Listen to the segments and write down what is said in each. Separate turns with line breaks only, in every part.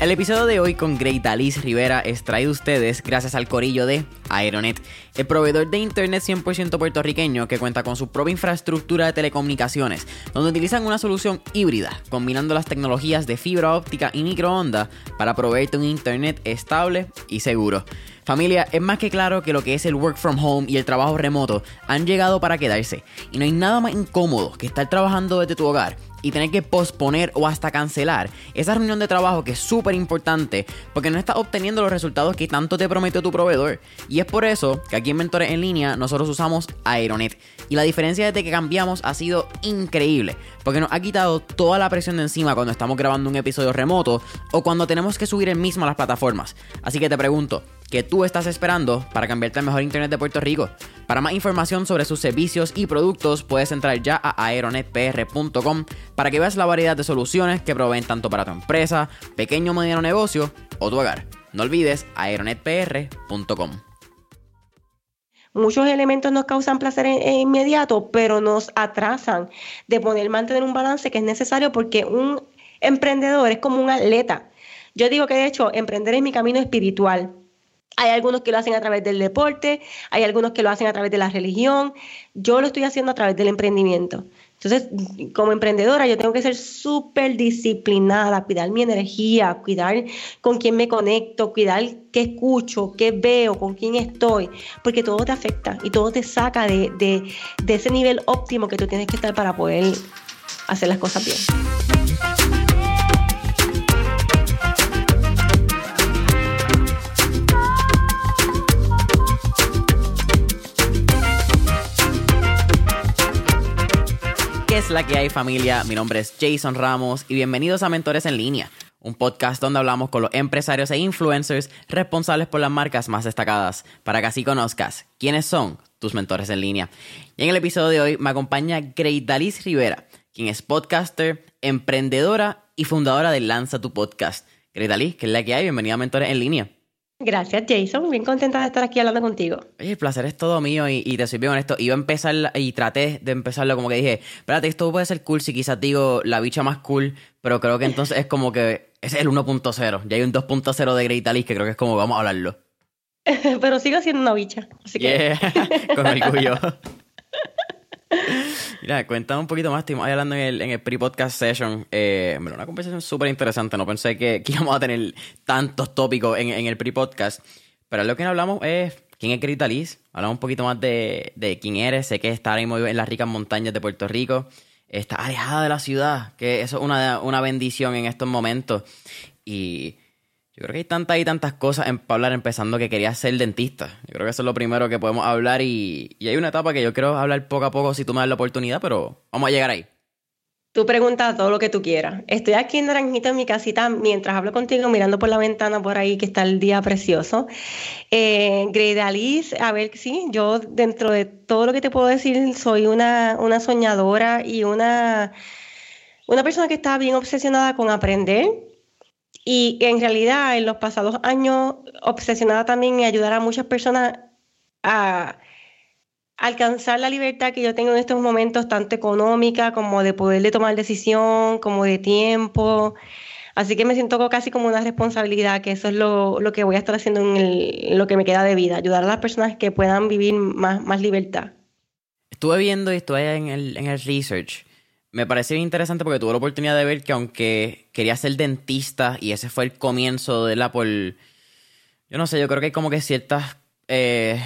El episodio de hoy con Great Alice Rivera es traído a ustedes gracias al corillo de Aeronet, el proveedor de internet 100% puertorriqueño que cuenta con su propia infraestructura de telecomunicaciones, donde utilizan una solución híbrida, combinando las tecnologías de fibra óptica y microondas para proveerte un internet estable y seguro. Familia, es más que claro que lo que es el work from home y el trabajo remoto han llegado para quedarse, y no hay nada más incómodo que estar trabajando desde tu hogar y tener que posponer o hasta cancelar esa reunión de trabajo que es súper importante porque no estás obteniendo los resultados que tanto te prometió tu proveedor. Y es por eso que aquí en Mentores en Línea nosotros usamos Aeronet. Y la diferencia desde que cambiamos ha sido increíble porque nos ha quitado toda la presión de encima cuando estamos grabando un episodio remoto o cuando tenemos que subir el mismo a las plataformas. Así que te pregunto, ¿qué tú estás esperando para cambiarte al mejor internet de Puerto Rico? Para más información sobre sus servicios y productos puedes entrar ya a aeronetpr.com para que veas la variedad de soluciones que proveen tanto para tu empresa, pequeño o mediano negocio o tu hogar. No olvides aeronetpr.com.
Muchos elementos nos causan placer inmediato, pero nos atrasan de poder mantener un balance que es necesario porque un emprendedor es como un atleta. Yo digo que de hecho emprender es mi camino espiritual. Hay algunos que lo hacen a través del deporte, hay algunos que lo hacen a través de la religión. Yo lo estoy haciendo a través del emprendimiento. Entonces, como emprendedora, yo tengo que ser súper disciplinada, cuidar mi energía, cuidar con quién me conecto, cuidar qué escucho, qué veo, con quién estoy, porque todo te afecta y todo te saca de, de ese nivel óptimo que tú tienes que estar para poder hacer las cosas bien.
Es la que hay familia? Mi nombre es Jason Ramos y bienvenidos a Mentores en Línea, un podcast donde hablamos con los empresarios e influencers responsables por las marcas más destacadas, para que así conozcas quiénes son tus mentores en línea. Y en el episodio de hoy me acompaña Dalis Rivera, quien es podcaster, emprendedora y fundadora de Lanza tu Podcast. Dalis, ¿qué es la que hay? Bienvenida a Mentores en Línea.
Gracias, Jason. Bien contenta de estar aquí hablando contigo.
Oye, el placer es todo mío y, te soy bien honesto. Iba a empezar y traté de empezarlo como que dije, espérate, esto puede ser cool si quizás digo la bicha más cool, pero creo que entonces es como que es el 1.0. Ya hay un 2.0 de Great Alice que creo que es como vamos a hablarlo.
pero sigo siendo una bicha, así que...
Con orgullo. Mira, cuéntame un poquito más. Estuvimos hablando en el, en el pre-podcast session. Eh, una conversación súper interesante. No pensé que, íbamos a tener tantos tópicos en, el pre-podcast. Pero lo que hablamos es quién es Grita Liz. Hablamos un poquito más de, de quién eres. Sé que está ahora mismo en las ricas montañas de Puerto Rico. Está alejada de la ciudad, que eso es una, una bendición en estos momentos. Y yo creo que hay tantas y tantas cosas en, para hablar, empezando que quería ser dentista. Yo creo que eso es lo primero que podemos hablar y, hay una etapa que yo quiero hablar poco a poco si tú me das la oportunidad, pero vamos a llegar ahí.
Tú preguntas todo lo que tú quieras. Estoy aquí en Naranjita, en mi casita, mientras hablo contigo, mirando por la ventana por ahí que está el día precioso. Eh, Alice, a ver, sí, yo dentro de todo lo que te puedo decir, soy una, una soñadora y una, una persona que está bien obsesionada con aprender y en realidad en los pasados años obsesionada también en ayudar a muchas personas a alcanzar la libertad que yo tengo en estos momentos, tanto económica como de poder de tomar decisión, como de tiempo. Así que me siento casi como una responsabilidad, que eso es lo, lo que voy a estar haciendo en, lo que me queda de vida, ayudar a las personas que puedan vivir más, más libertad.
Estuve viendo y estuve en el, en el research me pareció interesante porque tuve la oportunidad de ver que aunque quería ser dentista y ese fue el comienzo de la por... Yo no sé, yo creo que hay como que ciertas eh,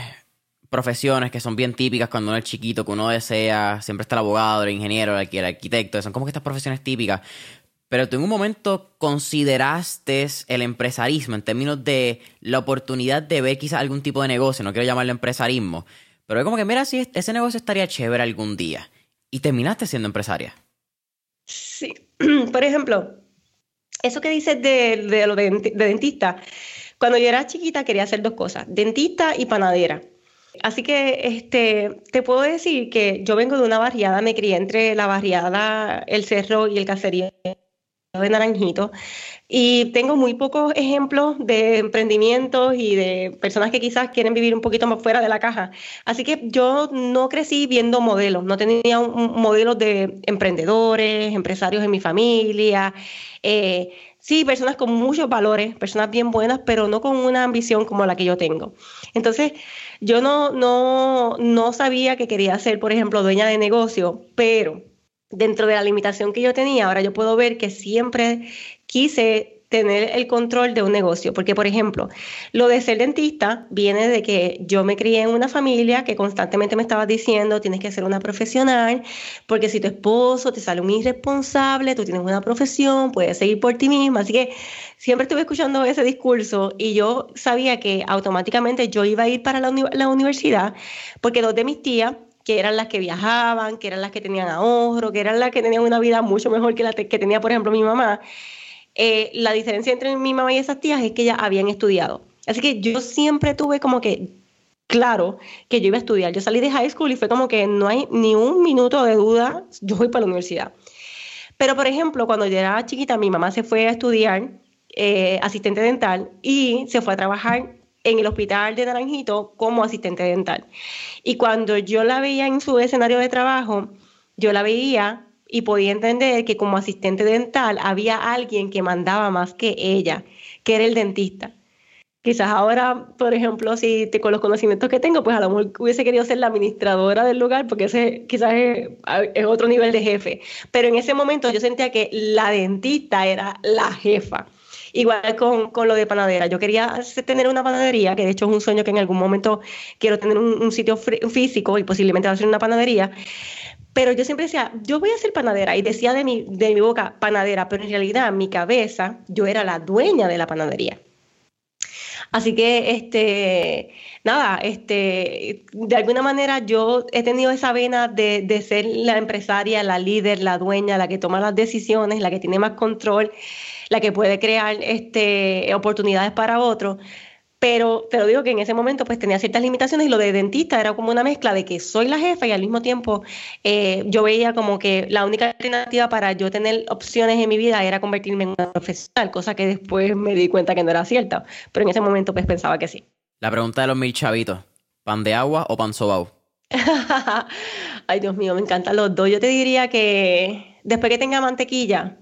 profesiones que son bien típicas cuando uno es chiquito, que uno desea, siempre está el abogado, el ingeniero, el arquitecto, son como que estas profesiones típicas. Pero tú en un momento consideraste el empresarismo en términos de la oportunidad de ver quizás algún tipo de negocio, no quiero llamarlo empresarismo, pero es como que mira si ese negocio estaría chévere algún día y terminaste siendo empresaria.
Sí, por ejemplo, eso que dices de, de lo de, dentista, cuando yo era chiquita quería hacer dos cosas, dentista y panadera. Así que este, te puedo decir que yo vengo de una barriada, me crié entre la barriada, el cerro y el caserío de Naranjito. Y tengo muy pocos ejemplos de emprendimientos y de personas que quizás quieren vivir un poquito más fuera de la caja. Así que yo no crecí viendo modelos, no tenía un, modelo de emprendedores, empresarios en mi familia. Eh, sí, personas con muchos valores, personas bien buenas, pero no con una ambición como la que yo tengo. Entonces, yo no, no, no sabía que quería ser, por ejemplo, dueña de negocio, pero dentro de la limitación que yo tenía, ahora yo puedo ver que siempre quise tener el control de un negocio. Porque, por ejemplo, lo de ser dentista viene de que yo me crié en una familia que constantemente me estaba diciendo, tienes que ser una profesional, porque si tu esposo te sale un irresponsable, tú tienes una profesión, puedes seguir por ti misma. Así que siempre estuve escuchando ese discurso y yo sabía que automáticamente yo iba a ir para la, la universidad, porque dos de mis tías que eran las que viajaban, que eran las que tenían ahorro, que eran las que tenían una vida mucho mejor que la que tenía, por ejemplo, mi mamá. Eh, la diferencia entre mi mamá y esas tías es que ellas habían estudiado. Así que yo siempre tuve como que claro que yo iba a estudiar. Yo salí de high school y fue como que no hay ni un minuto de duda, yo voy para la universidad. Pero, por ejemplo, cuando yo era chiquita, mi mamá se fue a estudiar eh, asistente dental y se fue a trabajar en el hospital de Naranjito como asistente dental. Y cuando yo la veía en su escenario de trabajo, yo la veía y podía entender que como asistente dental había alguien que mandaba más que ella, que era el dentista. Quizás ahora, por ejemplo, si te, con los conocimientos que tengo, pues a lo mejor hubiese querido ser la administradora del lugar, porque ese quizás es, otro nivel de jefe. Pero en ese momento yo sentía que la dentista era la jefa. Igual con, con, lo de panadera. Yo quería tener una panadería, que de hecho es un sueño que en algún momento quiero tener un, sitio físico y posiblemente ser una panadería. Pero yo siempre decía, yo voy a ser panadera. Y decía de mi, de mi boca panadera, pero en realidad en mi cabeza yo era la dueña de la panadería. Así que, este, nada, este, de alguna manera yo he tenido esa vena de, de, ser la empresaria, la líder, la dueña, la que toma las decisiones, la que tiene más control la que puede crear este, oportunidades para otros. Pero, pero digo que en ese momento pues tenía ciertas limitaciones y lo de dentista era como una mezcla de que soy la jefa y al mismo tiempo eh, yo veía como que la única alternativa para yo tener opciones en mi vida era convertirme en una profesional, cosa que después me di cuenta que no era cierta, pero en ese momento pues pensaba que sí.
La pregunta de los mil chavitos, ¿pan de agua o pan sobao?
Ay Dios mío, me encantan los dos. Yo te diría que después que tenga mantequilla,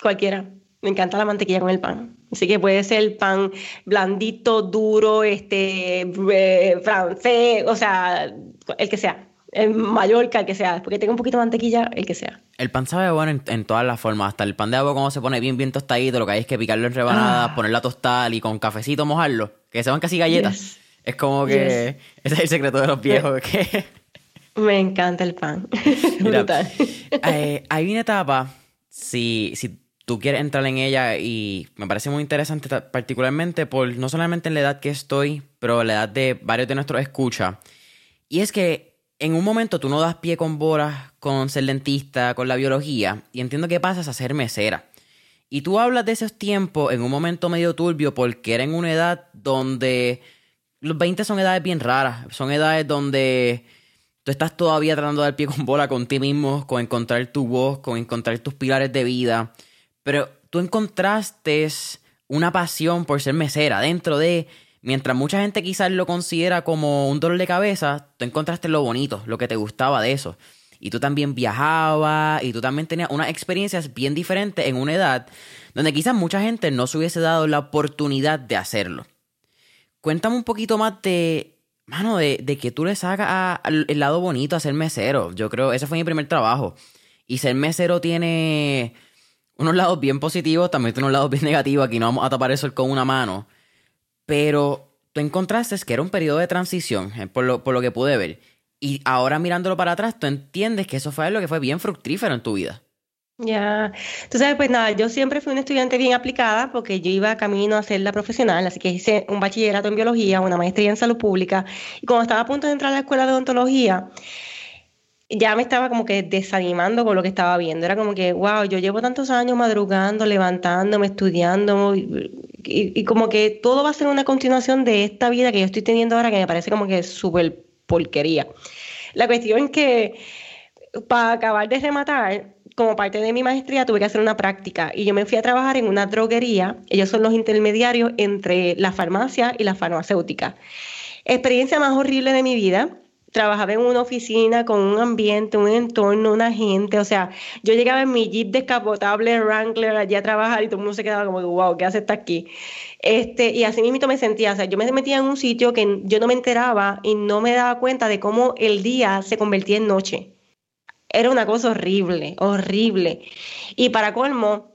cualquiera. Me encanta la mantequilla con el pan. Así que puede ser el pan blandito, duro, este, eh, francés, o sea, el que sea. El Mallorca, el que sea. Porque tenga un poquito de mantequilla, el que sea.
El pan sabe bueno en, todas las formas. Hasta el pan de agua, como se pone bien, bien tostadito, lo que hay es que picarlo en rebanadas, ah. ponerlo a tostar y con cafecito mojarlo. Que se van casi galletas. Es como que ese es el secreto de los viejos. que...
Me encanta el pan. Brutal.
Eh, hay una etapa, si, si tú quieres entrar en ella y me parece muy interesante particularmente por no solamente en la edad que estoy, pero la edad de varios de nuestros escuchas. Y es que en un momento tú no das pie con bolas con ser dentista, con la biología, y entiendo que pasas a ser mesera. Y tú hablas de esos tiempos en un momento medio turbio porque era en una edad donde los 20 son edades bien raras, son edades donde tú estás todavía tratando de dar pie con bola con ti mismo, con encontrar tu voz, con encontrar tus pilares de vida. Pero tú encontraste una pasión por ser mesera dentro de, mientras mucha gente quizás lo considera como un dolor de cabeza, tú encontraste lo bonito, lo que te gustaba de eso. Y tú también viajabas y tú también tenías unas experiencias bien diferentes en una edad donde quizás mucha gente no se hubiese dado la oportunidad de hacerlo. Cuéntame un poquito más de, mano, de, de que tú le sacas el lado bonito a ser mesero. Yo creo, ese fue mi primer trabajo. Y ser mesero tiene unos lados bien positivos, también tiene unos lados bien negativos. Aquí no vamos a tapar eso con una mano. Pero tú encontraste que era un periodo de transición, eh, por lo, por lo que pude ver. Y ahora mirándolo para atrás, tú entiendes que eso fue lo que fue bien fructífero en tu vida.
Ya, sabes, pues nada, yo siempre fui una estudiante bien aplicada porque yo iba camino a ser la profesional, así que hice un bachillerato en biología, una maestría en salud pública, y cuando estaba a punto de entrar a la escuela de odontología, ya me estaba como que desanimando con lo que estaba viendo. Era como que, wow, yo llevo tantos años madrugando, levantándome, estudiando, y, como que todo va a ser una continuación de esta vida que yo estoy teniendo ahora que me parece como que súper porquería. La cuestión es que, para acabar de rematar, como parte de mi maestría, tuve que hacer una práctica y yo me fui a trabajar en una droguería. Ellos son los intermediarios entre la farmacia y la farmacéutica. Experiencia más horrible de mi vida trabajaba en una oficina con un ambiente, un entorno, una gente, o sea, yo llegaba en mi jeep descapotable Wrangler allí a trabajar y todo el mundo se quedaba como, wow, ¿qué hace esta aquí? Este, y así mismo me sentía, o sea, yo me metía en un sitio que yo no me enteraba y no me daba cuenta de cómo el día se convertía en noche. Era una cosa horrible, horrible. Y para colmo,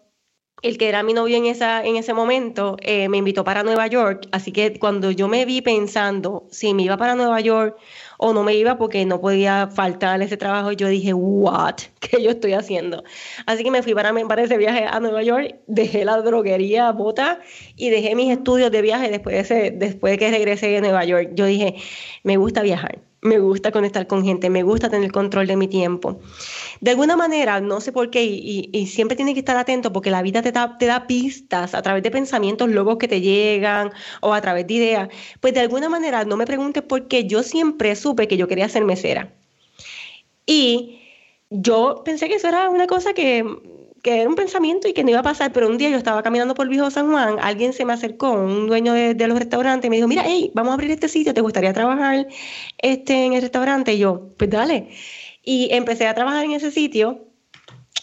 el que era mi novio en, esa, en ese momento eh, me invitó para Nueva York, así que cuando yo me vi pensando si me iba para Nueva York o no me iba porque no podía faltar ese trabajo, yo dije, what, ¿qué yo estoy haciendo? Así que me fui para, para ese viaje a Nueva York, dejé la droguería bota y dejé mis estudios de viaje después de, ese, después de que regresé de Nueva York. Yo dije, me gusta viajar me gusta conectar con gente, me gusta tener control de mi tiempo. De alguna manera, no sé por qué, y, siempre tienes que estar atento porque la vida te da, pistas a través de pensamientos locos que te llegan o a través de ideas. Pues de alguna manera, no me preguntes por qué, yo siempre supe que yo quería ser mesera. Y yo pensé que eso era una cosa que que era un pensamiento y que no iba a pasar, pero un día yo estaba caminando por el viejo San Juan, alguien se me acercó, un dueño de, los restaurantes, y me dijo, mira, hey, vamos a abrir este sitio, ¿te gustaría trabajar este, en el restaurante? Y yo, pues dale. Y empecé a trabajar en ese sitio,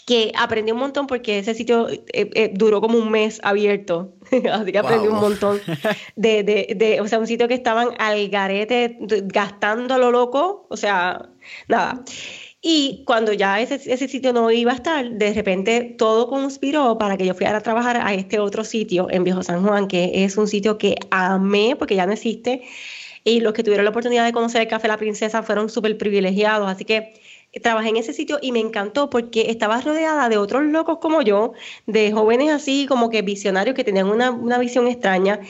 que aprendí un montón porque ese sitio eh, eh, duró como un mes abierto, así que aprendí un montón de, de, de, o sea, un sitio que estaban al garete, gastando a lo loco, o sea, nada. Y cuando ya ese, ese, sitio no iba a estar, de repente todo conspiró para que yo fuera a trabajar a este otro sitio en Viejo San Juan, que es un sitio que amé porque ya no existe. Y los que tuvieron la oportunidad de conocer el Café La Princesa fueron súper privilegiados. Así que trabajé en ese sitio y me encantó porque estaba rodeada de otros locos como yo, de jóvenes así como que visionarios que tenían una, una visión extraña.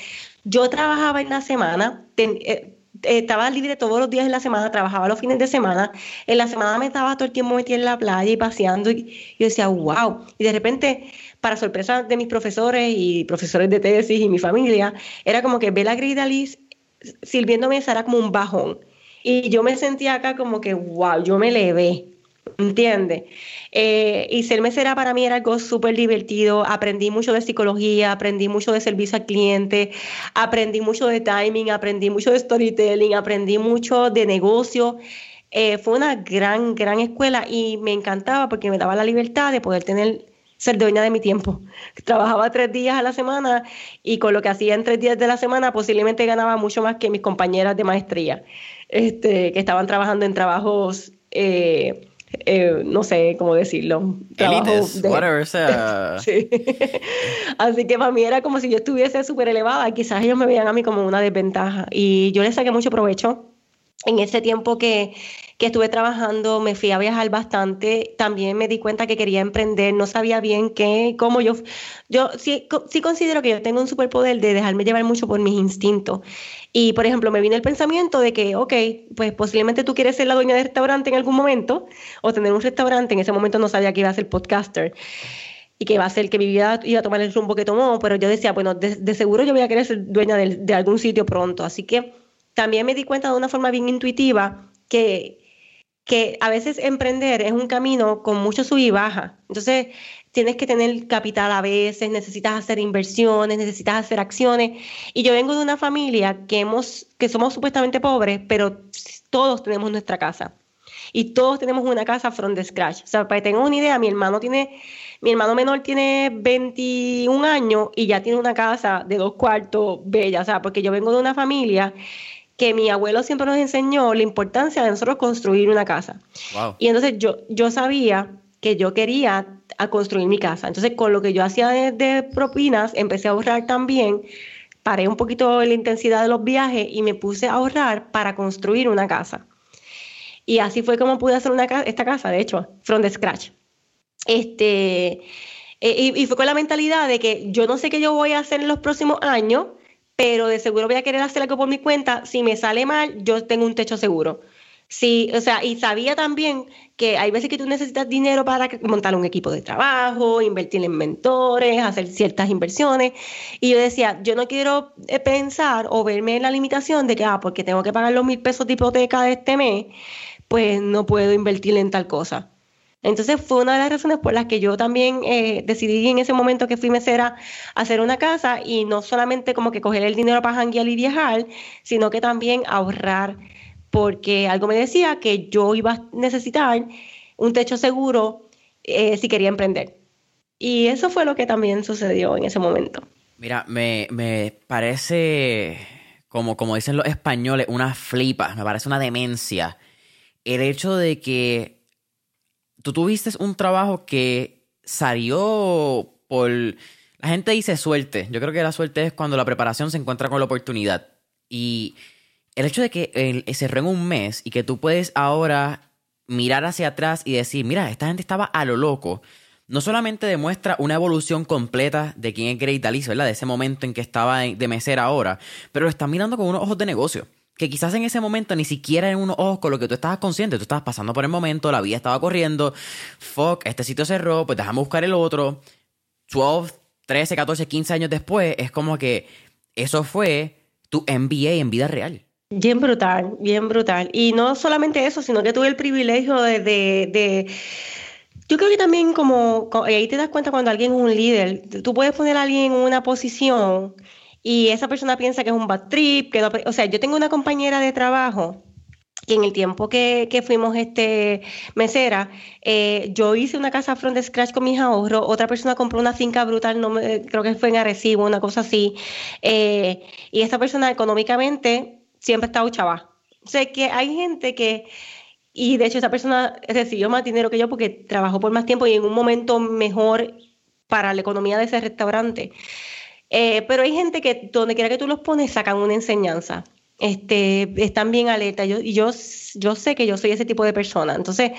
Yo trabajaba en la semana, eh, estaba libre todos los días de la semana, trabajaba los fines de semana. En la semana me estaba todo el tiempo metida en la playa y paseando. Y yo decía, wow. Y de repente, para sorpresa de mis profesores y profesores de tesis y mi familia, era como que ver a Grida Liz sirviéndome era como un bajón. Y yo me sentía acá como que, wow, yo me levé. ¿entiendes? Eh, y ser mesera para mí era algo súper divertido, aprendí mucho de psicología, aprendí mucho de servicio al cliente, aprendí mucho de timing, aprendí mucho de storytelling, aprendí mucho de negocio. Eh, fue una gran, gran escuela y me encantaba porque me daba la libertad de poder tener ser dueña de mi tiempo. Trabajaba tres días a la semana y con lo que hacía en tres días de la semana posiblemente ganaba mucho más que mis compañeras de maestría, este, que estaban trabajando en trabajos eh, eh, no sé cómo decirlo.
Elites, whatever,
sí. Así que para mí era como si yo estuviese súper elevada quizás ellos me veían a mí como una desventaja. Y yo les saqué mucho provecho en ese tiempo que, que estuve trabajando, me fui a viajar bastante, también me di cuenta que quería emprender, no sabía bien qué, cómo yo, yo sí, sí considero que yo tengo un superpoder de dejarme llevar mucho por mis instintos. Y, por ejemplo, me vino el pensamiento de que, ok, pues posiblemente tú quieres ser la dueña de restaurante en algún momento o tener un restaurante, en ese momento no sabía que iba a ser podcaster y que iba a ser que mi vida iba a tomar el rumbo que tomó, pero yo decía, bueno, de, seguro yo voy a querer ser dueña de algún sitio pronto. Así que también me di cuenta de una forma bien intuitiva que que a veces emprender es un camino con mucho sub y baja. Entonces, tienes que tener capital a veces, necesitas hacer inversiones, necesitas hacer acciones. Y yo vengo de una familia que, hemos, que somos supuestamente pobres, pero todos tenemos nuestra casa. Y todos tenemos una casa from the scratch. O sea, para que tengan una idea, mi hermano tiene, mi hermano menor tiene 21 años y ya tiene una casa de dos cuartos bella. O sea, porque yo vengo de una familia que mi abuelo siempre nos enseñó la importancia de nosotros construir una casa. Y entonces yo, yo sabía que yo quería a construir mi casa. Entonces, con lo que yo hacía de, propinas, empecé a ahorrar también, paré un poquito la intensidad de los viajes y me puse a ahorrar para construir una casa. Y así fue como pude hacer una esta casa, de hecho, from the scratch. Este, eh, y, y fue con la mentalidad de que yo no sé qué yo voy a hacer en los próximos años, pero de seguro voy a querer hacer algo por mi cuenta. Si me sale mal, yo tengo un techo seguro. Sí, o sea, y sabía también que hay veces que tú necesitas dinero para montar un equipo de trabajo, invertir en mentores, hacer ciertas inversiones. Y yo decía, yo no quiero eh, pensar o verme en la limitación de que, ah, porque tengo que pagar los mil pesos de hipoteca de este mes, pues no puedo invertir en tal cosa. Entonces fue una de las razones por las que yo también eh, decidí en ese momento que fui mesera hacer una casa y no solamente como que coger el dinero para janguear y viajar, sino que también ahorrar, porque algo me decía que yo iba a necesitar un techo seguro eh, si quería emprender. Y eso fue lo que también sucedió en ese momento.
Mira, me, me parece, como, como dicen los españoles, una flipa, me parece una demencia. El hecho de que tú tuviste un trabajo que salió por... La gente dice suerte. Yo creo que la suerte es cuando la preparación se encuentra con la oportunidad. Y el hecho de que se cerró en un mes y que tú puedes ahora mirar hacia atrás y decir, mira, esta gente estaba a lo loco, no solamente demuestra una evolución completa de quién es Great Alice, ¿verdad? De ese momento en que estaba de mesera ahora, pero lo están mirando con unos ojos de negocio que quizás en ese momento ni siquiera en unos ojos con lo que tú estabas consciente, tú estabas pasando por el momento, la vida estaba corriendo, fuck, este sitio cerró, pues déjame buscar el otro. 12, 13, 14, 15 años después, es como que eso fue tu MBA en vida real.
Bien brutal, bien brutal. Y no solamente eso, sino que tuve el privilegio de, de, de yo creo que también como, ahí te das cuenta cuando alguien es un líder, tú puedes poner a alguien en una posición y esa persona piensa que es un bad trip, que o sea, yo tengo una compañera de trabajo que en el tiempo que, fuimos este mesera, eh, yo hice una casa front scratch con mis ahorros, otra persona compró una finca brutal, no creo que fue en Arecibo, una cosa así, eh, y esta persona económicamente siempre está chava. O sea, que hay gente que, y de hecho esa persona recibió más dinero que yo porque trabajó por más tiempo y en un momento mejor para la economía de ese restaurante. Eh, pero hay gente que donde quiera que tú los pones sacan una enseñanza. Este, están bien alerta. Yo, yo, yo sé que yo soy ese tipo de persona. Entonces,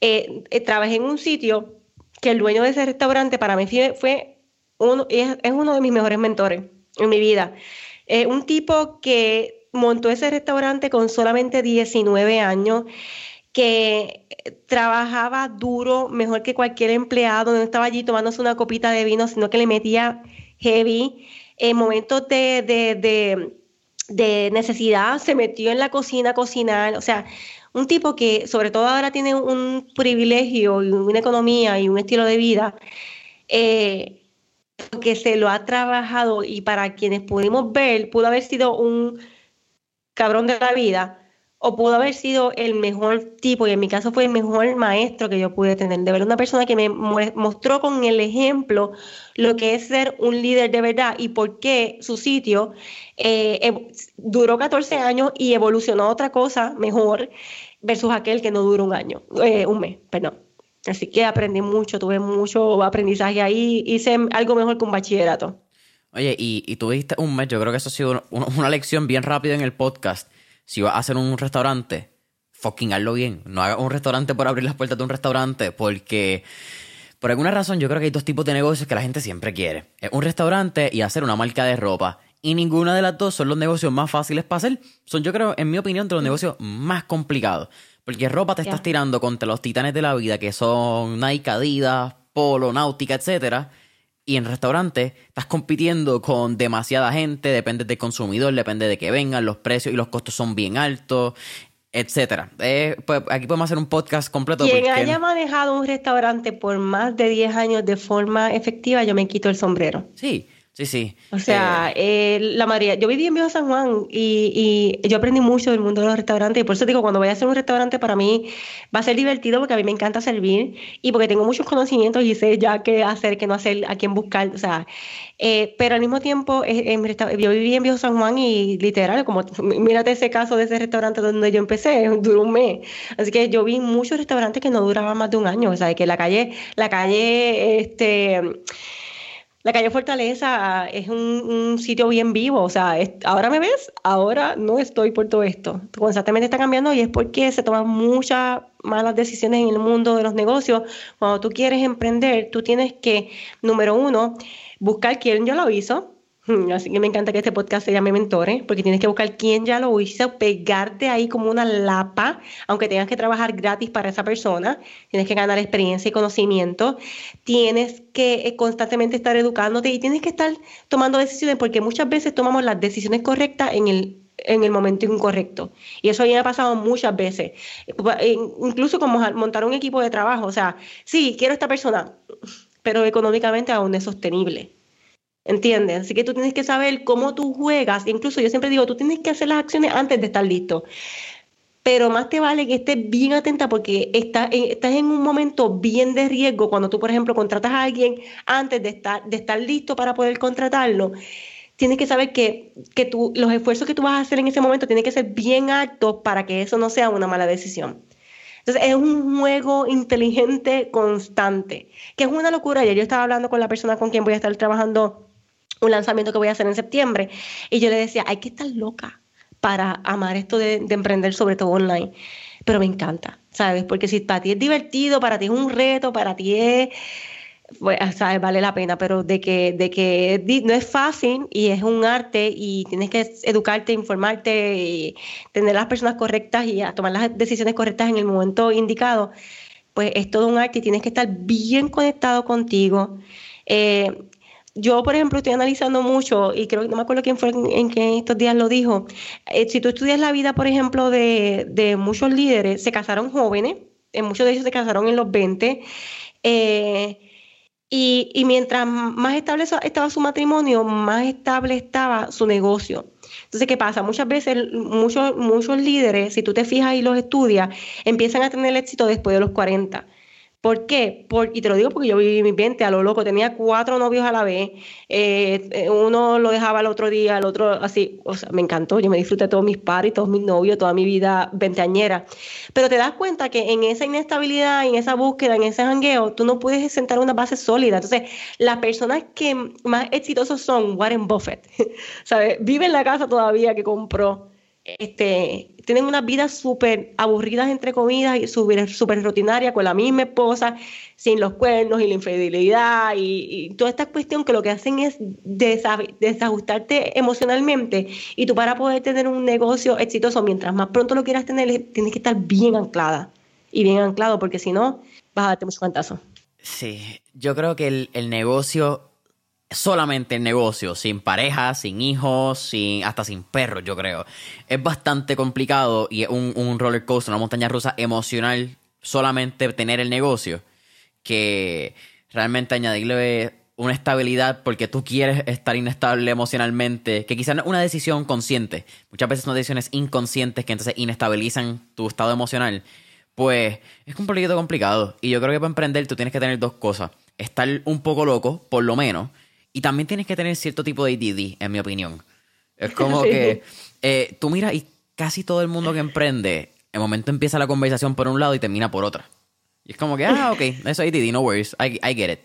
eh, eh, trabajé en un sitio que el dueño de ese restaurante para mí fue uno, es, uno de mis mejores mentores en mi vida. un tipo que montó ese restaurante con solamente 19 años, que trabajaba duro, mejor que cualquier empleado, no estaba allí tomándose una copita de vino, sino que le metía heavy, en momentos de, necesidad se metió en la cocina a cocinar, o sea, un tipo que sobre todo ahora tiene un privilegio y una economía y un estilo de vida eh, que se lo ha trabajado y para quienes pudimos ver, pudo haber sido un cabrón de la vida, o pudo haber sido el mejor tipo, y en mi caso fue el mejor maestro que yo pude tener, de ver una persona que me mostró con el ejemplo lo que es ser un líder de verdad y por qué su sitio eh, duró 14 años y evolucionó a otra cosa mejor versus aquel que no duró un año, eh, un mes, perdón. Así que aprendí mucho, tuve mucho aprendizaje ahí, hice algo mejor que un bachillerato.
Oye, y tuviste un mes, yo creo que eso ha sido una lección bien rápida en el podcast si vas a hacer un restaurante, fucking hazlo bien. No hagas un restaurante por abrir las puertas de un restaurante, porque por alguna razón yo creo que hay dos tipos de negocios que la gente siempre quiere. Es un restaurante y hacer una marca de ropa. Y ninguna de las dos son los negocios más fáciles para hacer. Son, yo creo, en mi opinión, de los negocios más complicados. Porque ropa te estás tirando contra los titanes de la vida, que son Nike, Adidas, Polo, Náutica, etcétera y en restaurante estás compitiendo con demasiada gente, depende del consumidor, depende de que vengan, los precios y los costos son bien altos, etcétera. Eh, pues, aquí podemos hacer un podcast completo.
Quien haya manejado un restaurante por más de 10 años de forma efectiva, yo me quito el sombrero.
Sí, Sí, sí.
O sea, eh, la María, yo viví en Viejo San Juan y, y, yo aprendí mucho del mundo de los restaurantes y por eso digo, cuando voy a hacer un restaurante para mí va a ser divertido porque a mí me encanta servir y porque tengo muchos conocimientos y sé ya qué hacer, qué no hacer, a quién buscar, o sea, eh, pero al mismo tiempo eh, yo viví en Viejo San Juan y literal, como mírate ese caso de ese restaurante donde yo empecé, duró un mes, así que yo vi muchos restaurantes que no duraban más de un año, o sea, que la calle, la calle, este la calle Fortaleza es un, sitio bien vivo, o sea, ahora me ves, ahora no estoy por todo esto. Constantemente está cambiando y es porque se toman muchas malas decisiones en el mundo de los negocios. Cuando tú quieres emprender, tú tienes que, número uno, buscar quién ya lo hizo, Así que me encanta que este podcast se llame Mentores, porque tienes que buscar quién ya lo hizo, pegarte ahí como una lapa, aunque tengas que trabajar gratis para esa persona, tienes que ganar experiencia y conocimiento, tienes que eh, constantemente estar educándote y tienes que estar tomando decisiones, porque muchas veces tomamos las decisiones correctas en el en el momento incorrecto. Y eso a mí me ha pasado muchas veces. Incluso como montar un equipo de trabajo. O sea, sí, quiero esta persona, pero económicamente aún es sostenible. ¿Entiendes? Así que tú tienes que saber cómo tú juegas. Incluso yo siempre digo, tú tienes que hacer las acciones antes de estar listo. Pero más te vale que estés bien atenta porque estás en, estás en un momento bien de riesgo cuando tú, por ejemplo, contratas a alguien antes de estar, de estar listo para poder contratarlo. Tienes que saber que, que tú, los esfuerzos que tú vas a hacer en ese momento tienen que ser bien altos para que eso no sea una mala decisión. Entonces es un juego inteligente constante, que es una locura. Ayer yo estaba hablando con la persona con quien voy a estar trabajando un lanzamiento que voy a hacer en septiembre. Y yo le decía, hay que estar loca para amar esto de, emprender, sobre todo online. Pero me encanta, ¿sabes? Porque si para ti es divertido, para ti es un reto, para ti es, pues, ¿sabes? Vale la pena, pero de que, de que no es fácil y es un arte y tienes que educarte, informarte y tener las personas correctas y tomar las decisiones correctas en el momento indicado, pues es todo un arte y tienes que estar bien conectado contigo. Eh, yo, por ejemplo, estoy analizando mucho, y creo que no me acuerdo quién fue en, que estos días lo dijo. Eh, si tú estudias la vida, por ejemplo, de, muchos líderes, se casaron jóvenes, en muchos de ellos se casaron en los 20, eh, y, mientras más estable estaba su matrimonio, más estable estaba su negocio. Entonces, ¿qué pasa? Muchas veces muchos, muchos líderes, si tú te fijas y los estudias, empiezan a tener éxito después de los 40 ¿Por qué? y te lo digo porque yo viví mi 20 a lo loco, tenía cuatro novios a la vez, eh, eh, uno lo dejaba el otro día, el otro así, o sea, me encantó, yo me disfruté de todos mis pares, todos mis novios, toda mi vida veinteañera. Pero te das cuenta que en esa inestabilidad, en esa búsqueda, en ese jangueo, tú no puedes sentar una base sólida. Entonces, las personas que más exitosos son Warren Buffett, ¿sabes? Vive en la casa todavía que compró este, tienen unas vidas súper aburridas, entre comillas, y súper rutinarias, con la misma esposa, sin los cuernos y la infidelidad y, toda esta cuestión que lo que hacen es desajustarte emocionalmente y tú para poder tener un negocio exitoso, mientras más pronto lo quieras tener, tienes que estar bien anclada y bien anclado, porque si no, vas a darte mucho cantazo.
Sí, yo creo que el negocio solamente el negocio, sin pareja, sin hijos, sin, hasta sin perros, yo creo. Es bastante complicado y es un, un roller coaster, una montaña rusa emocional, solamente tener el negocio, que realmente añadirle una estabilidad porque tú quieres estar inestable emocionalmente, que quizás no es una decisión consciente, muchas veces son decisiones inconscientes que entonces inestabilizan tu estado emocional, pues es un poquito complicado. Y yo creo que para emprender tú tienes que tener dos cosas. Estar un poco loco, por lo menos, y también tienes que tener cierto tipo de ADD, en mi opinión. Es como que eh, tú miras y casi todo el mundo que emprende, el momento empieza la conversación por un lado y termina por otra. Y es como que, ah, ok, eso es ADD, no worries, I, I get it.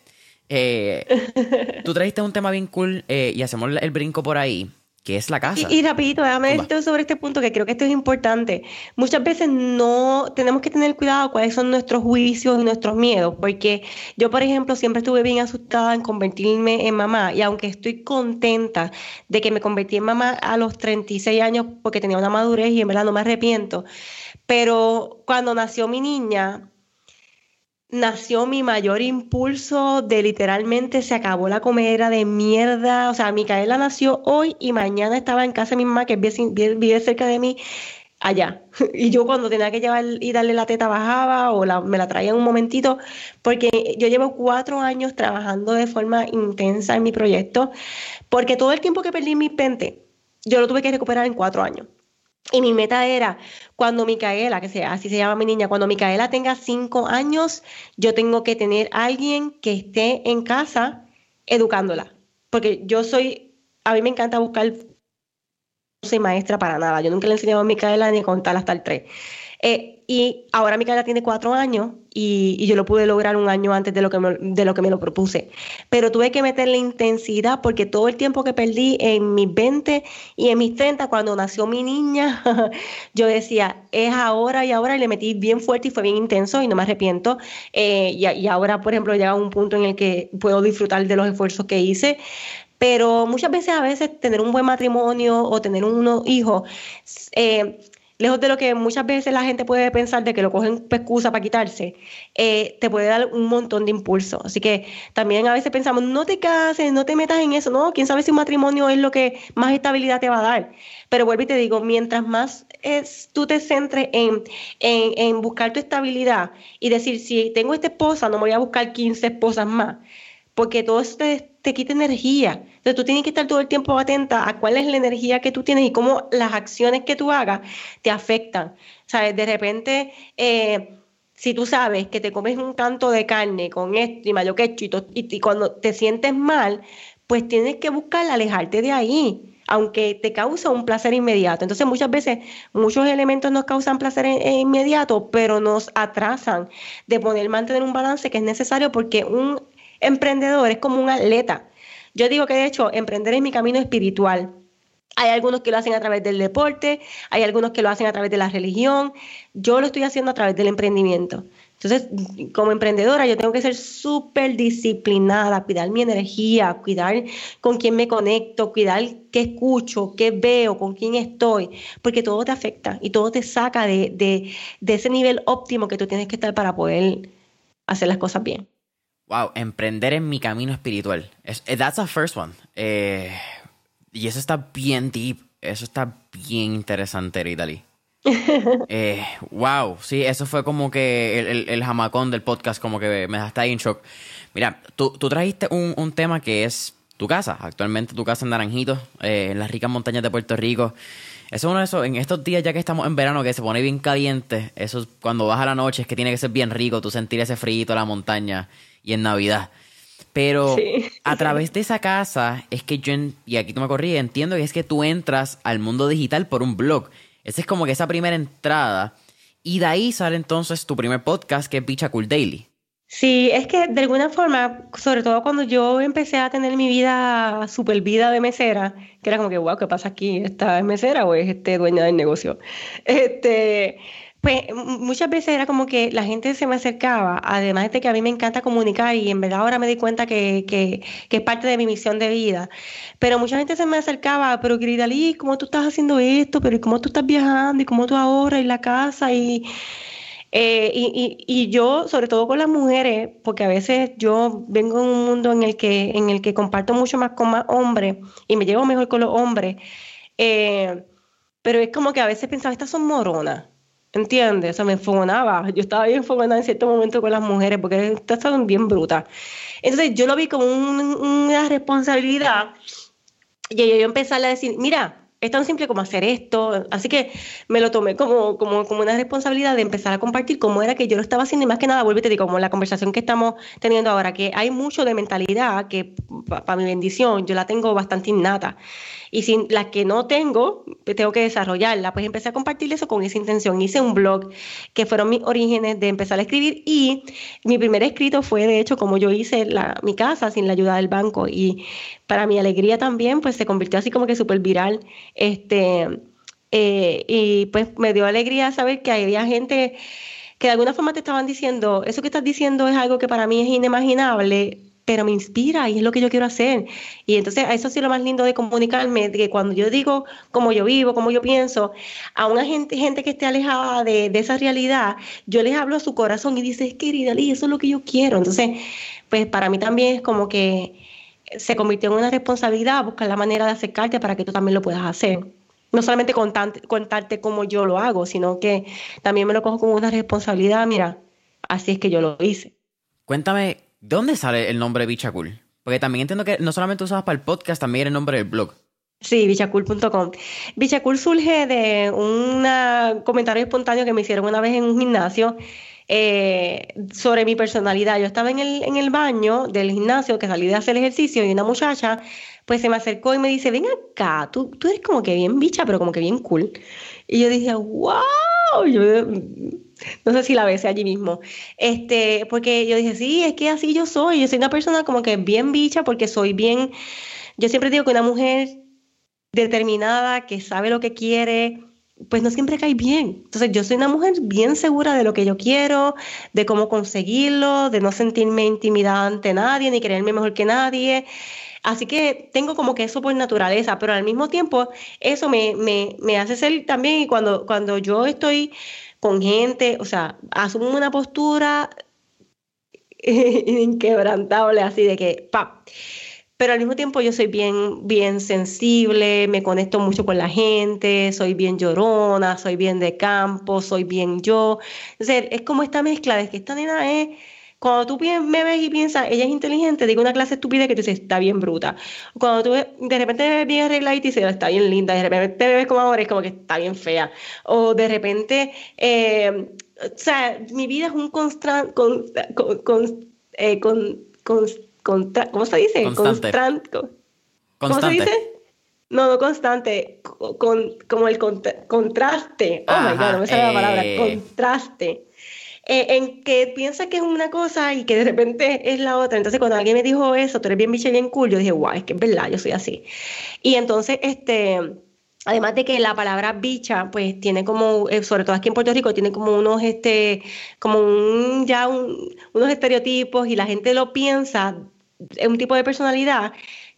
Eh, tú trajiste un tema bien cool eh, y hacemos el brinco por ahí que es la casa.
Y, rapidito, déjame decirte sobre este punto que creo que esto es importante. Muchas veces no tenemos que tener cuidado cuáles son nuestros juicios y nuestros miedos, porque yo, por ejemplo, siempre estuve bien asustada en convertirme en mamá y aunque estoy contenta de que me convertí en mamá a los 36 años porque tenía una madurez y en verdad no me arrepiento, pero cuando nació mi niña, nació mi mayor impulso de literalmente se acabó la comedera de mierda. O sea, Micaela nació hoy y mañana estaba en casa de mi mamá, que vive, cerca de mí, allá. Y yo cuando tenía que llevar y darle la teta bajaba o me la traía un momentito, porque yo llevo cuatro años trabajando de forma intensa en mi proyecto, porque todo el tiempo que perdí mi pente, yo lo tuve que recuperar en cuatro años. Y mi meta era, cuando Micaela, que sea, así se llama mi niña, cuando Micaela tenga cinco años, yo tengo que tener alguien que esté en casa educándola. Porque yo soy, a mí me encanta buscar, no soy maestra para nada. Yo nunca le he enseñado a Micaela ni a contar hasta el tres. Eh, y ahora Micaela tiene cuatro años y, yo lo pude lograr un año antes de lo, que me, de lo que me lo propuse. Pero tuve que meterle intensidad porque todo el tiempo que perdí en mis 20 y en mis 30, cuando nació mi niña, yo decía, es ahora y ahora, y le metí bien fuerte y fue bien intenso y no me arrepiento. Eh, y, ahora, por ejemplo, llega un punto en el que puedo disfrutar de los esfuerzos que hice. Pero muchas veces, a veces, tener un buen matrimonio o tener unos hijos, eh, lejos de lo que muchas veces la gente puede pensar de que lo cogen excusa para quitarse, eh, te puede dar un montón de impulso. Así que también a veces pensamos, no te cases, no te metas en eso, no, quién sabe si un matrimonio es lo que más estabilidad te va a dar. Pero vuelvo y te digo, mientras más es, tú te centres en, buscar tu estabilidad y decir, si tengo esta esposa, no voy a buscar 15 esposas más porque todo eso te, quita energía. Entonces tú tienes que estar todo el tiempo atenta a cuál es la energía que tú tienes y cómo las acciones que tú hagas te afectan. ¿Sabes? De repente, eh, si tú sabes que te comes un canto de carne con esto y mayo quecho y, cuando te sientes mal, pues tienes que buscar alejarte de ahí aunque te causa un placer inmediato. Entonces muchas veces muchos elementos nos causan placer inmediato, pero nos atrasan de poder mantener un balance que es necesario porque un emprendedor es como un atleta. Yo digo que de hecho emprender es mi camino espiritual. Hay algunos que lo hacen a través del deporte, hay algunos que lo hacen a través de la religión. Yo lo estoy haciendo a través del emprendimiento. Entonces, como emprendedora, yo tengo que ser súper disciplinada, cuidar mi energía, cuidar con quién me conecto, cuidar qué escucho, qué veo, con quién estoy, porque todo te afecta y todo te saca de, de ese nivel óptimo que tú tienes que estar para poder hacer las cosas bien.
Wow, emprender en mi camino espiritual. Es, eh, that's the first one. Eh, y eso está bien deep. Eso está bien interesante, Ritali. eh, wow, sí, eso fue como que el, el, jamacón del podcast, como que me dejaste ahí en shock. Mira, tú, tú trajiste un, un, tema que es tu casa, actualmente tu casa en Naranjito, eh, en las ricas montañas de Puerto Rico. Eso es uno de esos, en estos días ya que estamos en verano, que se pone bien caliente, eso es cuando vas a la noche, es que tiene que ser bien rico, tú sentir ese frío la montaña y en Navidad. Pero a través de esa casa es que yo, y aquí tú me corrí, entiendo que es que tú entras al mundo digital por un blog. Esa es como que esa primera entrada. Y de ahí sale entonces tu primer podcast que es Bicha Cool Daily.
Sí, es que de alguna forma, sobre todo cuando yo empecé a tener mi vida, super vida de mesera, que era como que, wow, ¿qué pasa aquí? ¿Esta es mesera o es este dueña del negocio? Este, pues muchas veces era como que la gente se me acercaba, además de que a mí me encanta comunicar y en verdad ahora me di cuenta que, que, es parte de mi misión de vida, pero mucha gente se me acercaba, pero querida Liz, ¿cómo tú estás haciendo esto? Pero ¿cómo tú estás viajando? ¿Y cómo tú ahorras? ¿Y la casa? Y, eh, y, y, y, yo, sobre todo con las mujeres, porque a veces yo vengo en un mundo en el que, en el que comparto mucho más con más hombres y me llevo mejor con los hombres, eh, pero es como que a veces pensaba, estas son moronas ¿Entiendes? O sea, me enfogonaba. Yo estaba bien enfogonada en cierto momento con las mujeres porque estaban bien brutas. Entonces yo lo vi como una responsabilidad y yo, yo empecé a decir, mira, es tan simple como hacer esto. Así que me lo tomé como, como, como una responsabilidad de empezar a compartir cómo era que yo lo estaba haciendo y más que nada, vuelvo y te digo, como la conversación que estamos teniendo ahora, que hay mucho de mentalidad que para mi bendición yo la tengo bastante innata. Y sin las que no tengo, tengo que desarrollarla. Pues empecé a compartir eso con esa intención. Hice un blog que fueron mis orígenes de empezar a escribir y mi primer escrito fue de hecho como yo hice la, mi casa sin la ayuda del banco y para mi alegría también pues se convirtió así como que súper viral. Este, eh, y pues me dio alegría saber que había gente que de alguna forma te estaban diciendo, eso que estás diciendo es algo que para mí es inimaginable, pero me inspira y es lo que yo quiero hacer. Y entonces eso ha sido lo más lindo de comunicarme, de que cuando yo digo cómo yo vivo, cómo yo pienso, a una gente, gente que esté alejada de, esa realidad, yo les hablo a su corazón y dice, querida Lee, eso es lo que yo quiero. Entonces, pues para mí también es como que se convirtió en una responsabilidad buscar la manera de acercarte para que tú también lo puedas hacer. No solamente contarte, contarte cómo yo lo hago, sino que también me lo cojo como una responsabilidad, mira, así es que yo lo hice.
Cuéntame ¿De dónde sale el nombre Bichacool? Porque también entiendo que no solamente usabas para el podcast, también era el nombre del blog.
Sí, bichacool.com. Bichacool surge de un comentario espontáneo que me hicieron una vez en un gimnasio eh, sobre mi personalidad. Yo estaba en el, en el baño del gimnasio que salí de hacer ejercicio y una muchacha pues se me acercó y me dice, ven acá, tú, tú eres como que bien bicha, pero como que bien cool. Y yo dije, wow, yo, no sé si la ves allí mismo. Este, porque yo dije, sí, es que así yo soy. Yo soy una persona como que bien bicha porque soy bien. Yo siempre digo que una mujer determinada, que sabe lo que quiere, pues no siempre cae bien. Entonces yo soy una mujer bien segura de lo que yo quiero, de cómo conseguirlo, de no sentirme intimidada ante nadie, ni creerme mejor que nadie. Así que tengo como que eso por naturaleza, pero al mismo tiempo eso me, me, me hace ser también, y cuando, cuando yo estoy con gente, o sea, asumo una postura inquebrantable, así de que, pa pero al mismo tiempo yo soy bien, bien sensible, me conecto mucho con la gente, soy bien llorona, soy bien de campo, soy bien yo. Entonces, es como esta mezcla de que esta nena es, cuando tú me ves y piensas, ella es inteligente, digo una clase estúpida que tú dices, está bien bruta. Cuando tú de repente me ves bien arreglada y te dices, está bien linda, de repente me ves como ahora, es como que está bien fea. O de repente, eh, o sea, mi vida es un constante, con, con, eh, con, con ¿cómo se dice?
Constante.
¿Cómo se dice? No, no constante, con, como el contraste. Oh my God, no me sale la palabra. Eh. Contraste. Eh, en que piensa que es una cosa y que de repente es la otra. Entonces, cuando alguien me dijo eso, tú eres bien bicha y bien cool, yo dije, guau, es que es verdad, yo soy así. Y entonces, este Además de que la palabra bicha, pues tiene como, eh, sobre todo aquí en Puerto Rico, tiene como unos, este, como un, ya unos estereotipos y la gente lo piensa, es un tipo de personalidad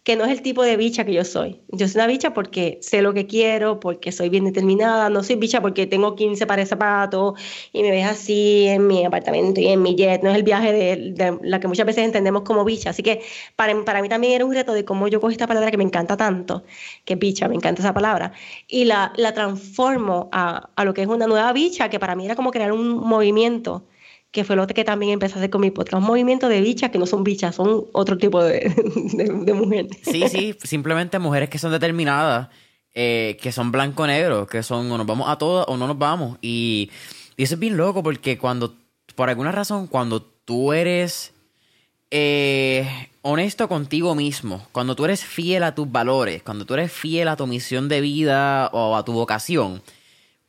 que no es el tipo de bicha que yo soy. Yo soy una bicha porque sé lo que quiero, porque soy bien determinada, no soy bicha porque tengo 15 pares de zapatos y me ves así en mi apartamento y en mi jet, no es el viaje de, la que muchas veces entendemos como bicha. Así que para, para mí también era un reto de cómo yo cojo esta palabra que me encanta tanto, que bicha, me encanta esa palabra, y la, la transformo a, a lo que es una nueva bicha, que para mí era como crear un movimiento que fue lo que también empecé a hacer con mi podcast, un movimiento de bichas que no son bichas, son otro tipo de, mujeres.
Sí, sí, simplemente mujeres que son determinadas, eh, que son blanco-negro, que son o nos vamos a todas o no nos vamos. Y, y, eso es bien loco porque cuando, por alguna razón, cuando tú eres eh, honesto contigo mismo, cuando tú eres fiel a tus valores, cuando tú eres fiel a tu misión de vida o a tu vocación,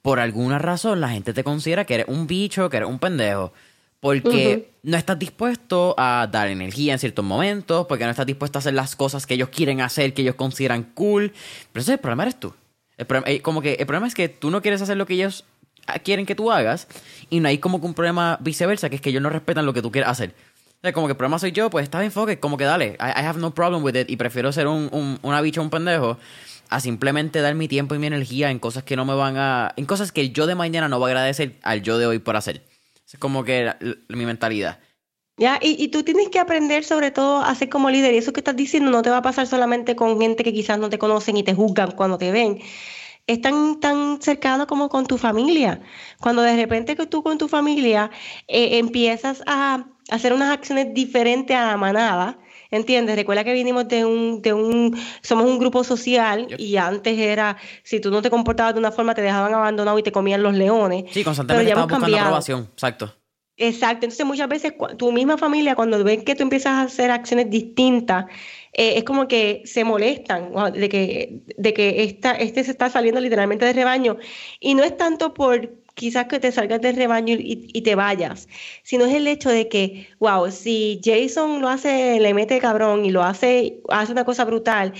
por alguna razón la gente te considera que eres un bicho, que eres un pendejo. Porque no estás dispuesto a dar energía en ciertos momentos, porque no estás dispuesto a hacer las cosas que ellos quieren hacer, que ellos consideran cool. Pero ese el problema eres tú. El problema, eh, como que el problema es que tú no quieres hacer lo que ellos quieren que tú hagas y no hay como que un problema viceversa, que es que ellos no respetan lo que tú quieres hacer. O sea, como que el problema soy yo, pues está bien, enfoque, como que dale, I, have no problem with it y prefiero ser un, un, una bicha, un pendejo, a simplemente dar mi tiempo y mi energía en cosas que no me van a... en cosas que yo de mañana no voy a agradecer al yo de hoy por hacer. Es como que mi mentalidad.
Ya, y, y, tú tienes que aprender sobre todo a ser como líder. Y eso que estás diciendo no te va a pasar solamente con gente que quizás no te conocen y te juzgan cuando te ven. Es tan, tan cercano como con tu familia. Cuando de repente que tú con tu familia eh, empiezas a hacer unas acciones diferentes a la manada, ¿Entiendes? Recuerda que vinimos de un, de un, somos un grupo social y antes era, si tú no te comportabas de una forma, te dejaban abandonado y te comían los leones.
Sí, constantemente estabas buscando aprobación, exacto.
Exacto, entonces muchas veces tu misma familia cuando ven que tú empiezas a hacer acciones distintas, eh, es como que se molestan de que, de que esta, este se está saliendo literalmente del rebaño. Y no es tanto por quizás que te salgas del rebaño y, te vayas, sino es el hecho de que, wow, si Jason lo hace, le mete cabrón y lo hace, hace una cosa brutal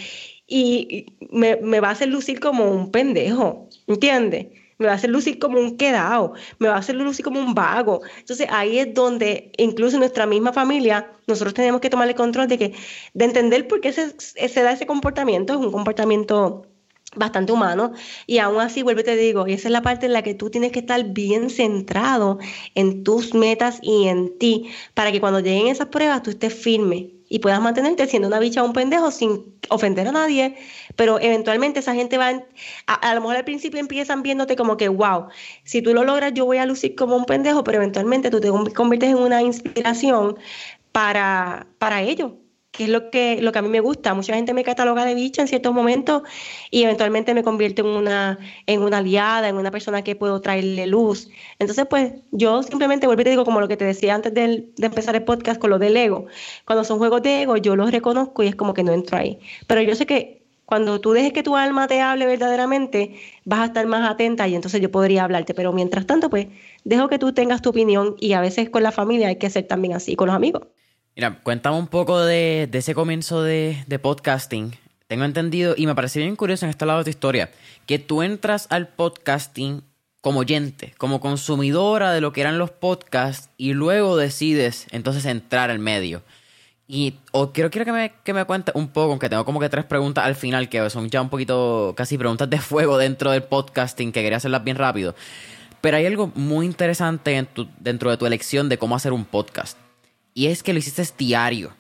y me, va a hacer lucir como un pendejo, ¿entiendes? Me va a hacer lucir como un quedado, me va a hacer lucir como un vago. Entonces ahí es donde, incluso nuestra misma familia, nosotros tenemos que tomar el control de que, de entender por qué se, se da ese comportamiento, es un comportamiento bastante humano y aún así vuelvo y te digo, y esa es la parte en la que tú tienes que estar bien centrado en tus metas y en ti para que cuando lleguen esas pruebas tú estés firme y puedas mantenerte siendo una bicha o un pendejo sin ofender a nadie, pero eventualmente esa gente va, a, a, lo mejor al principio empiezan viéndote como que, wow, si tú lo logras yo voy a lucir como un pendejo, pero eventualmente tú te conviertes en una inspiración para, para ellos que es lo que, lo que a mí me gusta. Mucha gente me cataloga de bicha en ciertos momentos y eventualmente me convierte en una, en una aliada, en una persona que puedo traerle luz. Entonces, pues yo simplemente vuelvo y te digo, como lo que te decía antes de, de, empezar el podcast con lo del ego. Cuando son juegos de ego, yo los reconozco y es como que no entro ahí. Pero yo sé que cuando tú dejes que tu alma te hable verdaderamente, vas a estar más atenta y entonces yo podría hablarte. Pero mientras tanto, pues dejo que tú tengas tu opinión y a veces con la familia hay que ser también así, con los amigos.
Mira, cuéntame un poco de, ese comienzo de, podcasting. tengo entendido, y me pareció bien curioso en este lado de tu historia, que tú entras al podcasting como oyente, como consumidora de lo que eran los podcasts, y luego decides entonces entrar al medio. Y o quiero, quiero que me, que me cuentes un poco, aunque tengo como que tres preguntas al final, que son ya un poquito casi preguntas de fuego dentro del podcasting, que quería hacerlas bien rápido. Pero hay algo muy interesante dentro de tu elección de cómo hacer un podcast. Y es que lo hiciste diario.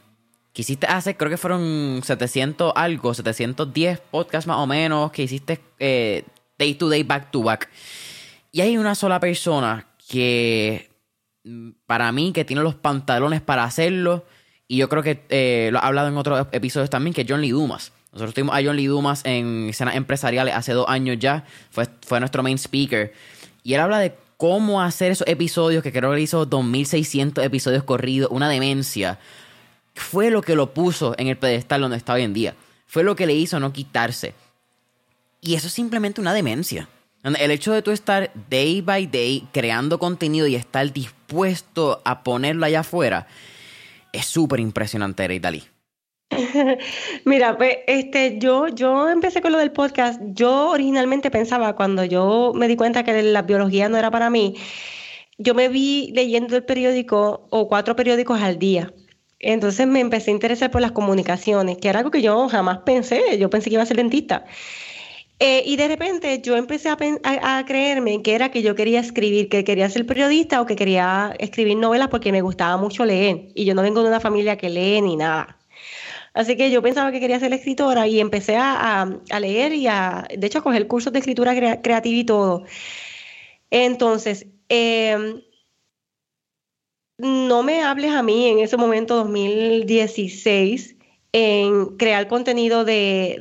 Que hiciste hace, creo que fueron 700 algo, 710 podcasts más o menos, que hiciste eh, day to day, back to back. Y hay una sola persona que, mm, para mí, que tiene los pantalones para hacerlo y yo creo que eh, lo he hablado en otros episodios también, que John Lee Dumas. Nosotros tuvimos a John Lee Dumas en escenas empresariales hace dos años ya. Fue, fue nuestro main speaker. Y él habla de cómo hacer esos episodios, que creo que hizo 2600 episodios corridos, una demencia. Fue lo que lo puso en el pedestal donde está hoy en día. Fue lo que le hizo no quitarse. Y eso es simplemente una demencia. El hecho de tú estar day by day creando contenido y estar dispuesto a ponerlo allá afuera es súper impresionante, Rey Dalí.
Mira, pues este, yo, yo empecé con lo del podcast. Yo originalmente pensaba, cuando yo me di cuenta que la biología no era para mí, yo me vi leyendo el periódico o cuatro periódicos al día. Entonces me empecé a interesar por las comunicaciones, que era algo que yo jamás pensé. Yo pensé que iba a ser dentista. Eh, y de repente yo empecé a, creerme que era que yo quería escribir, que quería ser periodista o que quería escribir novelas porque me gustaba mucho leer. Y yo no vengo de una familia que lee ni nada. Así que yo pensaba que quería ser escritora y empecé a, leer y a, de hecho, a coger cursos de escritura creativa y todo. Entonces, em, no me hables a mí en ese momento, 2016, en crear contenido de,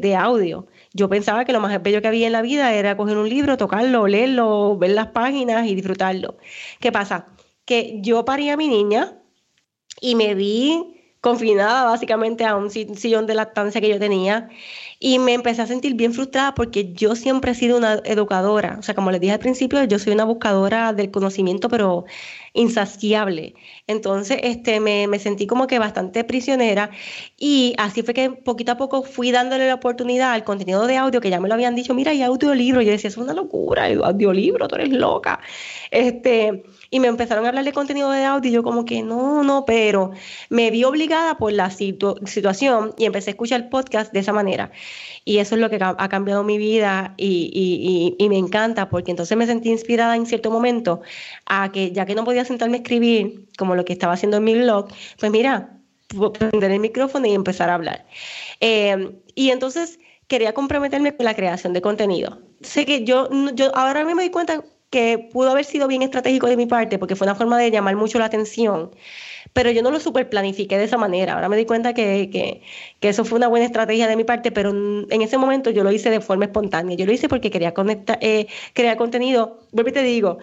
de audio yo pensaba que lo más bello que había en la vida era coger un libro, tocarlo, leerlo, ver las páginas y disfrutarlo. ¿Qué pasa? Que yo parí a mi niña y me vi confinada básicamente a un sillón de lactancia que yo tenía y me empecé a sentir bien frustrada porque yo siempre he sido una educadora, o sea, como les dije al principio, yo soy una buscadora del conocimiento, pero insaciable. Entonces, este, me, me sentí como que bastante prisionera y así fue que poquito a poco fui dándole la oportunidad al contenido de audio que ya me lo habían dicho, mira, hay audiolibro, yo decía, es una locura, audiolibro, tú eres loca. Este, y me empezaron a hablar de contenido de audio y yo como que no, no, pero me vi obligada por la situación y empecé a escuchar podcast de esa manera. Y eso es lo que ha cambiado mi vida y, me encanta porque entonces me sentí inspirada en cierto momento a que ya que no podía sentarme a escribir como lo que estaba haciendo en mi blog, pues mira, prender el micrófono y empezar a hablar. Eh, y entonces quería comprometerme con la creación de contenido. Sé que yo, yo ahora me doy cuenta que pudo haber sido bien estratégico de mi parte porque fue una forma de llamar mucho la atención, pero yo no lo super planifiqué de esa manera. Ahora me di cuenta que, que, eso fue una buena estrategia de mi parte, pero en ese momento yo lo hice de forma espontánea. Yo lo hice porque quería conectar, eh, crear contenido. Vuelvo y te digo,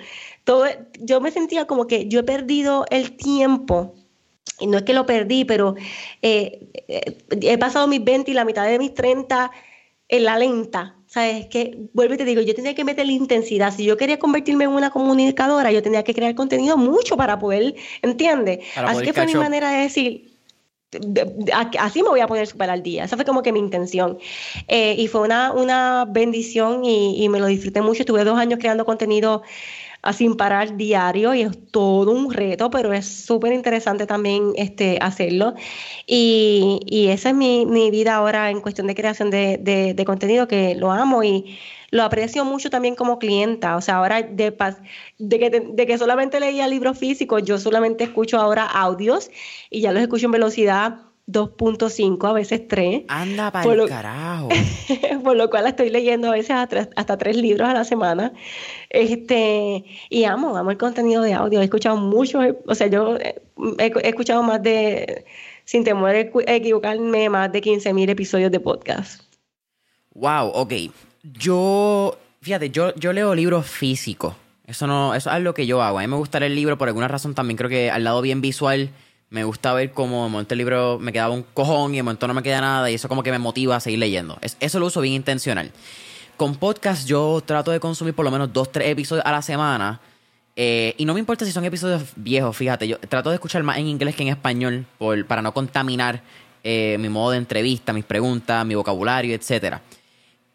todo, yo me sentía como que yo he perdido el tiempo y no es que lo perdí, pero eh, eh, he pasado mis 20 y la mitad de mis 30 en la lenta, ¿sabes? Que, vuelvo y te digo, yo tenía que meter la intensidad. Si yo quería convertirme en una comunicadora, yo tenía que crear contenido mucho para poder, ¿entiendes? Así que fue mi manera de decir, así me voy a poner super al día. Esa fue como que mi intención. Eh, y fue una, una bendición y, y, me lo disfruté mucho. Estuve dos años creando contenido sin parar diario y es todo un reto, pero es súper interesante también este, hacerlo. Y, y esa es mi, mi, vida ahora en cuestión de creación de, de, contenido, que lo amo y lo aprecio mucho también como clienta. O sea, ahora de, de, que, de que solamente leía libros físicos, yo solamente escucho ahora audios y ya los escucho en velocidad 2.5, a veces 3.
Anda para el carajo.
por lo cual estoy leyendo a veces hasta, tres libros a la semana. Este, y amo, amo el contenido de audio. He escuchado muchos, o sea, yo he, escuchado más de, sin temor a equivocarme, más de 15.000 episodios de podcast.
Wow, ok. Yo, fíjate, yo, yo leo libros físicos. Eso no, eso es algo que yo hago. A mí me gusta el libro por alguna razón también creo que al lado bien visual me gusta ver cómo de momento el libro me quedaba un cojón y de momento no me queda nada y eso como que me motiva a seguir leyendo. eso lo uso bien intencional. Con podcast yo trato de consumir por lo menos dos, tres episodios a la semana. Eh, y no me importa si son episodios viejos, fíjate, yo trato de escuchar más en inglés que en español por, para no contaminar eh, mi modo de entrevista, mis preguntas, mi vocabulario, etc.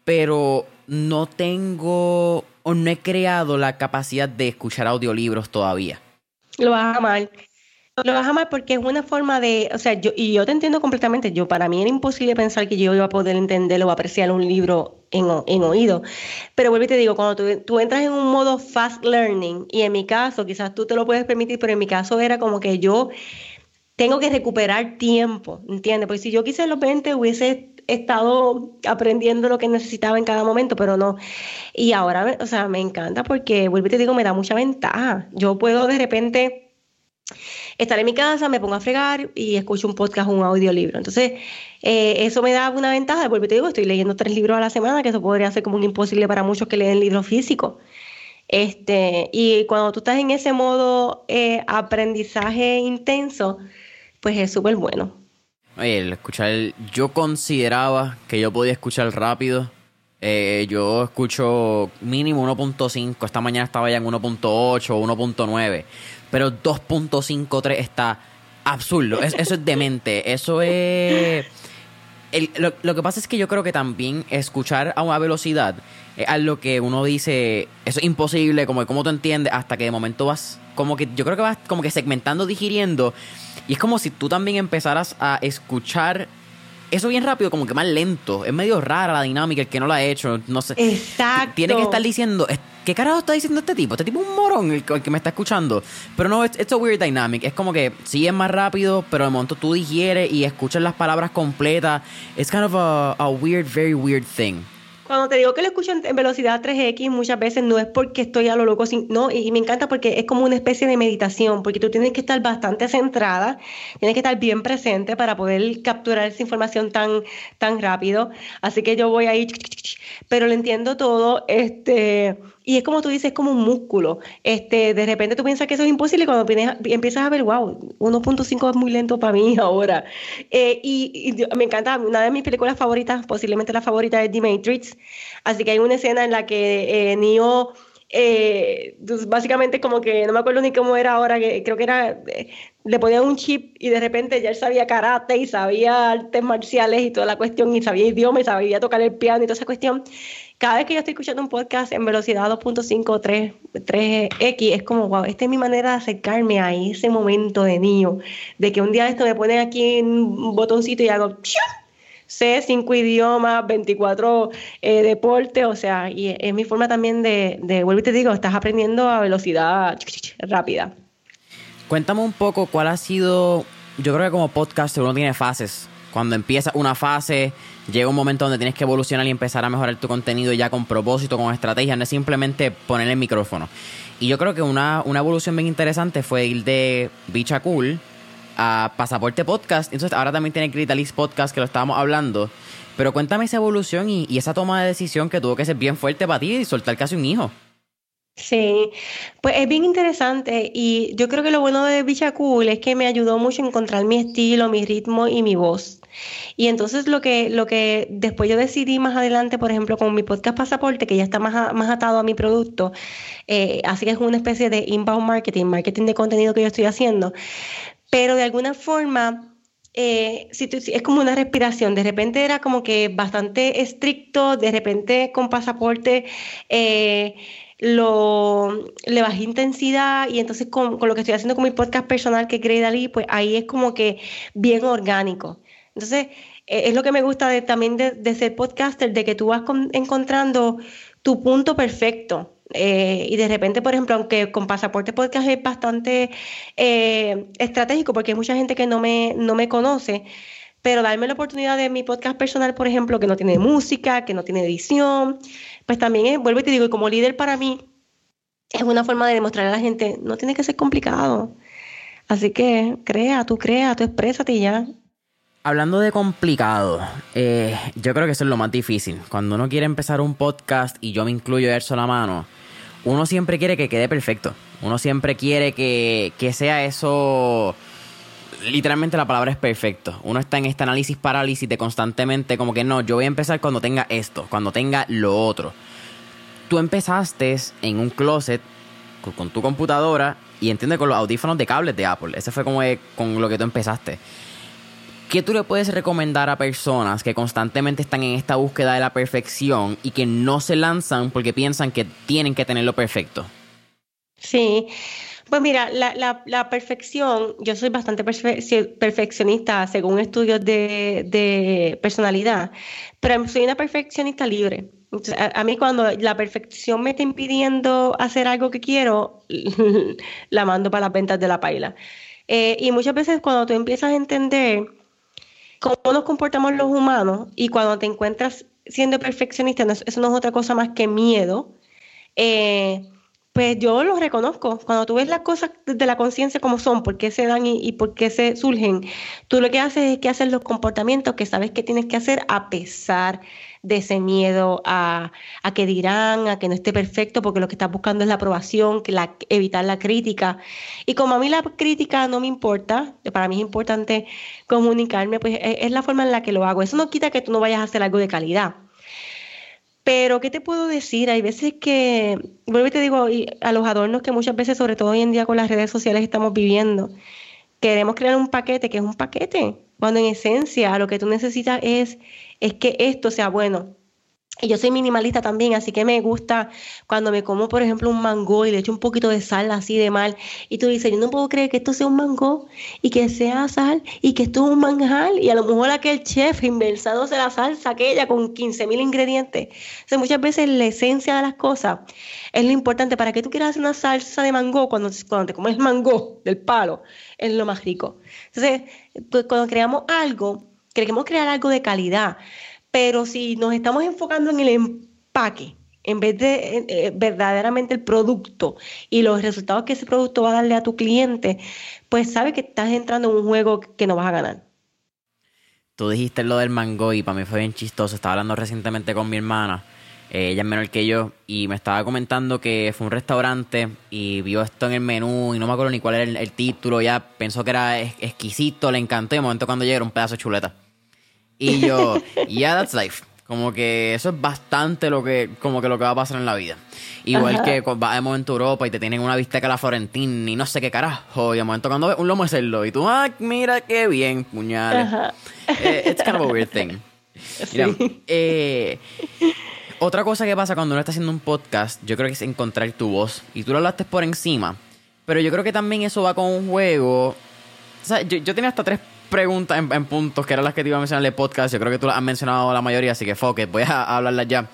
Pero no tengo o no he creado la capacidad de escuchar audiolibros todavía.
Lo vas a. Lo vas a amar porque es una forma de, o sea, yo, y yo te entiendo completamente, yo para mí era imposible pensar que yo iba a poder entender o apreciar un libro en, en oído, pero vuelvo y te digo, cuando tú, tú, entras en un modo fast learning, y en mi caso, quizás tú te lo puedes permitir, pero en mi caso era como que yo tengo que recuperar tiempo, ¿entiendes? Porque si yo quise los 20 hubiese estado aprendiendo lo que necesitaba en cada momento, pero no. Y ahora, o sea, me encanta porque, vuelvo y te digo, me da mucha ventaja. Yo puedo de repente estar en mi casa, me pongo a fregar y escucho un podcast un audiolibro. Entonces, eh, eso me da una ventaja. Y te digo, estoy leyendo tres libros a la semana, que eso podría ser como un imposible para muchos que leen libros físicos. Este, y cuando tú estás en ese modo eh, aprendizaje intenso, pues es súper bueno.
Oye, el escuchar, yo consideraba que yo podía escuchar rápido. Eh, yo escucho mínimo 1.5. Esta mañana estaba ya en 1.8 o 1.9 pero 2.53 está absurdo. eso es demente. Eso es... lo, que pasa es que yo creo que también escuchar a una velocidad es algo que uno dice, eso es imposible, como como tú entiendes, hasta que de momento vas, como que yo creo que vas como que segmentando, digiriendo, y es como si tú también empezaras a escuchar eso bien rápido, como que más lento. Es medio rara la dinámica, el que no la ha hecho, no sé.
Exacto.
Tiene que estar diciendo, ¿qué carajo está diciendo este tipo? Este tipo es un morón el, que me está escuchando. Pero no, it's, a weird dynamic. Es como que sí es más rápido, pero de momento tú digieres y escuchas las palabras completas. It's kind of a, a weird, very weird thing.
Cuando te digo que lo escucho en, velocidad 3X, muchas veces no es porque estoy a lo loco, no, y, me encanta porque es como una especie de meditación, porque tú tienes que estar bastante centrada, tienes que estar bien presente para poder capturar esa información tan, tan rápido. Así que yo voy ahí, pero lo entiendo todo, este, y es como tú dices, es como un músculo. Este, de repente tú piensas que eso es imposible y cuando empiezas a ver, wow, 1.5 es muy lento para mí ahora. Eh, y, me encanta, una de mis películas favoritas, posiblemente la favorita es The Matrix. Así que hay una escena en la que eh. Eh, pues, básicamente como que no me acuerdo ni cómo era ahora, que creo que era, le ponían un chip y de repente ya él sabía karate y sabía artes marciales y toda la cuestión y sabía idioma y sabía tocar el piano y toda esa cuestión cada vez que yo estoy escuchando un podcast en velocidad 2.5 3, 3x, es como, wow, esta es mi manera de acercarme a ese momento de niño, de que un día esto me ponen aquí un botoncito y hago, sé cinco idiomas, 24 eh, deportes, o sea, y es mi forma también de, de, vuelvo y te digo, estás aprendiendo a velocidad rápida.
Cuéntame un poco cuál ha sido, yo creo que como podcast uno tiene fases. Cuando empieza una fase, llega un momento donde tienes que evolucionar y empezar a mejorar tu contenido ya con propósito, con estrategia, no es simplemente poner el micrófono. Y yo creo que una, una evolución bien interesante fue ir de Bicha Cool a Pasaporte Podcast. Entonces ahora también tiene Critalis Podcast, que lo estábamos hablando. Pero cuéntame esa evolución y, y esa toma de decisión que tuvo que ser bien fuerte para ti y soltar casi un hijo.
Sí, pues es bien interesante y yo creo que lo bueno de Bicha Cool es que me ayudó mucho a encontrar mi estilo, mi ritmo y mi voz. Y entonces lo que, lo que después yo decidí más adelante, por ejemplo, con mi podcast Pasaporte, que ya está más, más atado a mi producto, eh, así que es una especie de inbound marketing, marketing de contenido que yo estoy haciendo, pero de alguna forma... Eh, es como una respiración. De repente era como que bastante estricto, de repente con pasaporte eh, lo, le bajé intensidad y entonces con, lo que estoy haciendo con mi podcast personal que cree Dalí, pues ahí es como que bien orgánico. Entonces, e, es lo que me gusta de, también de, ser podcaster, de que tú vas encontrando tu punto perfecto. Eh, y de repente, por ejemplo, aunque con Pasaporte Podcast es bastante eh, estratégico, porque hay mucha gente que no me, no me conoce, pero darme la oportunidad de mi podcast personal, por ejemplo, que no tiene música, que no tiene edición, pues también es, vuelvo y te digo, y como líder para mí, es una forma de demostrar a la gente, no tiene que ser complicado. Así que crea, tú crea, tú exprésate y ya.
Hablando de complicado, eh, yo creo que eso es lo más difícil. Cuando uno quiere empezar un podcast, y yo me incluyo a la mano, uno siempre quiere que quede perfecto. Uno siempre quiere que, que sea eso literalmente la palabra es perfecto. Uno está en este análisis parálisis de constantemente como que no, yo voy a empezar cuando tenga esto, cuando tenga lo otro. Tú empezaste en un closet con, tu computadora y entiende con los audífonos de cables de Apple. Ese fue como con lo que tú empezaste. ¿Qué tú le puedes recomendar a personas que constantemente están en esta búsqueda de la perfección y que no se lanzan porque piensan que tienen que tenerlo perfecto?
Sí, pues mira, la, perfección, yo soy bastante perfeccionista según estudios de, personalidad, pero soy una perfeccionista libre. A, mí cuando la perfección me está impidiendo hacer algo que quiero, la mando para las ventas de la paila. Eh, y muchas veces cuando tú empiezas a entender cómo nos comportamos los humanos y cuando te encuentras siendo perfeccionista, eso no es otra cosa más que miedo. Eh, pues yo lo reconozco. Cuando tú ves las cosas de la conciencia como son, por qué se dan y, por qué se surgen, tú lo que haces es que haces los comportamientos que sabes que tienes que hacer a pesar de ese miedo a, que dirán, a que no esté perfecto, porque lo que estás buscando es la aprobación, que la, evitar la crítica. Y como a mí la crítica no me importa, para mí es importante comunicarme, pues es, es la forma en la que lo hago. Eso no quita que tú no vayas a hacer algo de calidad pero, ¿qué te puedo decir? Hay veces que, vuelvo y te digo, a los adornos que muchas veces, sobre todo hoy en día con las redes sociales, estamos viviendo, queremos crear un paquete que es un paquete, cuando en esencia lo que tú necesitas es, es que esto sea bueno. Y yo soy minimalista también, así que me gusta cuando me como, por ejemplo, un mango y le echo un poquito de sal así de mal. Y tú dices, yo no puedo creer que esto sea un mango y que sea sal y que esto es un manjal. Y a lo mejor aquel chef inversándose la salsa aquella con 15 mil ingredientes. O muchas veces la esencia de las cosas es lo importante. ¿Para que tú quieras hacer una salsa de mango cuando, cuando te comes mango del palo? Es lo más rico. Entonces, pues, cuando creamos algo, queremos crear algo de calidad pero si nos estamos enfocando en el empaque, en vez de eh, verdaderamente el producto y los resultados que ese producto va a darle a tu cliente, pues sabes que estás entrando en un juego que no vas a ganar.
Tú dijiste lo del mango y para mí fue bien chistoso. Estaba hablando recientemente con mi hermana, eh, ella es menor que yo, y me estaba comentando que fue un restaurante y vio esto en el menú y no me acuerdo ni cuál era el, título. Ya pensó que era exquisito, le encantó y de momento cuando llega un pedazo de chuleta. Y yo, yeah, that's life. Como que eso es bastante lo que, como que lo que va a pasar en la vida. Igual que vas de momento a Europa y te tienen una vista que la Florentina y no sé qué carajo. Y de momento cuando ves un lomo de cerdo y tú, ah, mira qué bien, puñales. Eh, it's kind of a weird thing. Eh, otra cosa que pasa cuando uno está haciendo un podcast, yo creo que es encontrar tu voz. Y tú lo hablaste por encima. Pero yo creo que también eso va con un juego. O sea, yo, yo tenía hasta tres preguntas en, puntos que eran las que te iba a mencionar en el podcast. Yo creo que tú las has mencionado la mayoría, así que foque, voy a, hablarlas ya.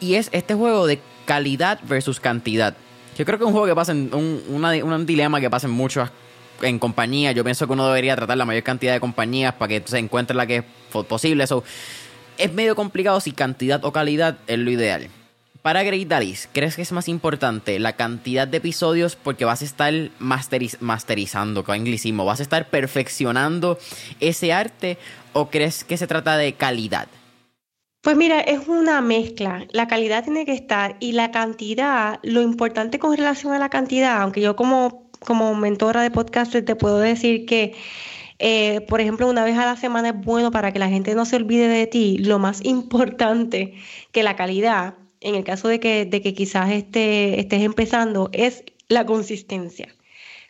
Y es este juego de calidad versus cantidad. Yo creo que es un juego que pasa en un, un dilema que pasa en muchas en compañías. Yo pienso que uno debería tratar la mayor cantidad de compañías para que se encuentre la que es posible. Eso es medio complicado si cantidad o calidad es lo ideal. Para Great Dalis, ¿crees que es más importante la cantidad de episodios porque vas a estar masterizando, con anglicismo, vas a estar perfeccionando ese arte o crees que se trata de calidad?
Pues mira, es una mezcla. La calidad tiene que estar y la cantidad, lo importante con relación a la cantidad, aunque yo como, como mentora de podcast te puedo decir que eh, por ejemplo, una vez a la semana es bueno para que la gente no se olvide de ti. Lo más importante que la calidad en el caso de que, de que quizás este, estés empezando, es la consistencia.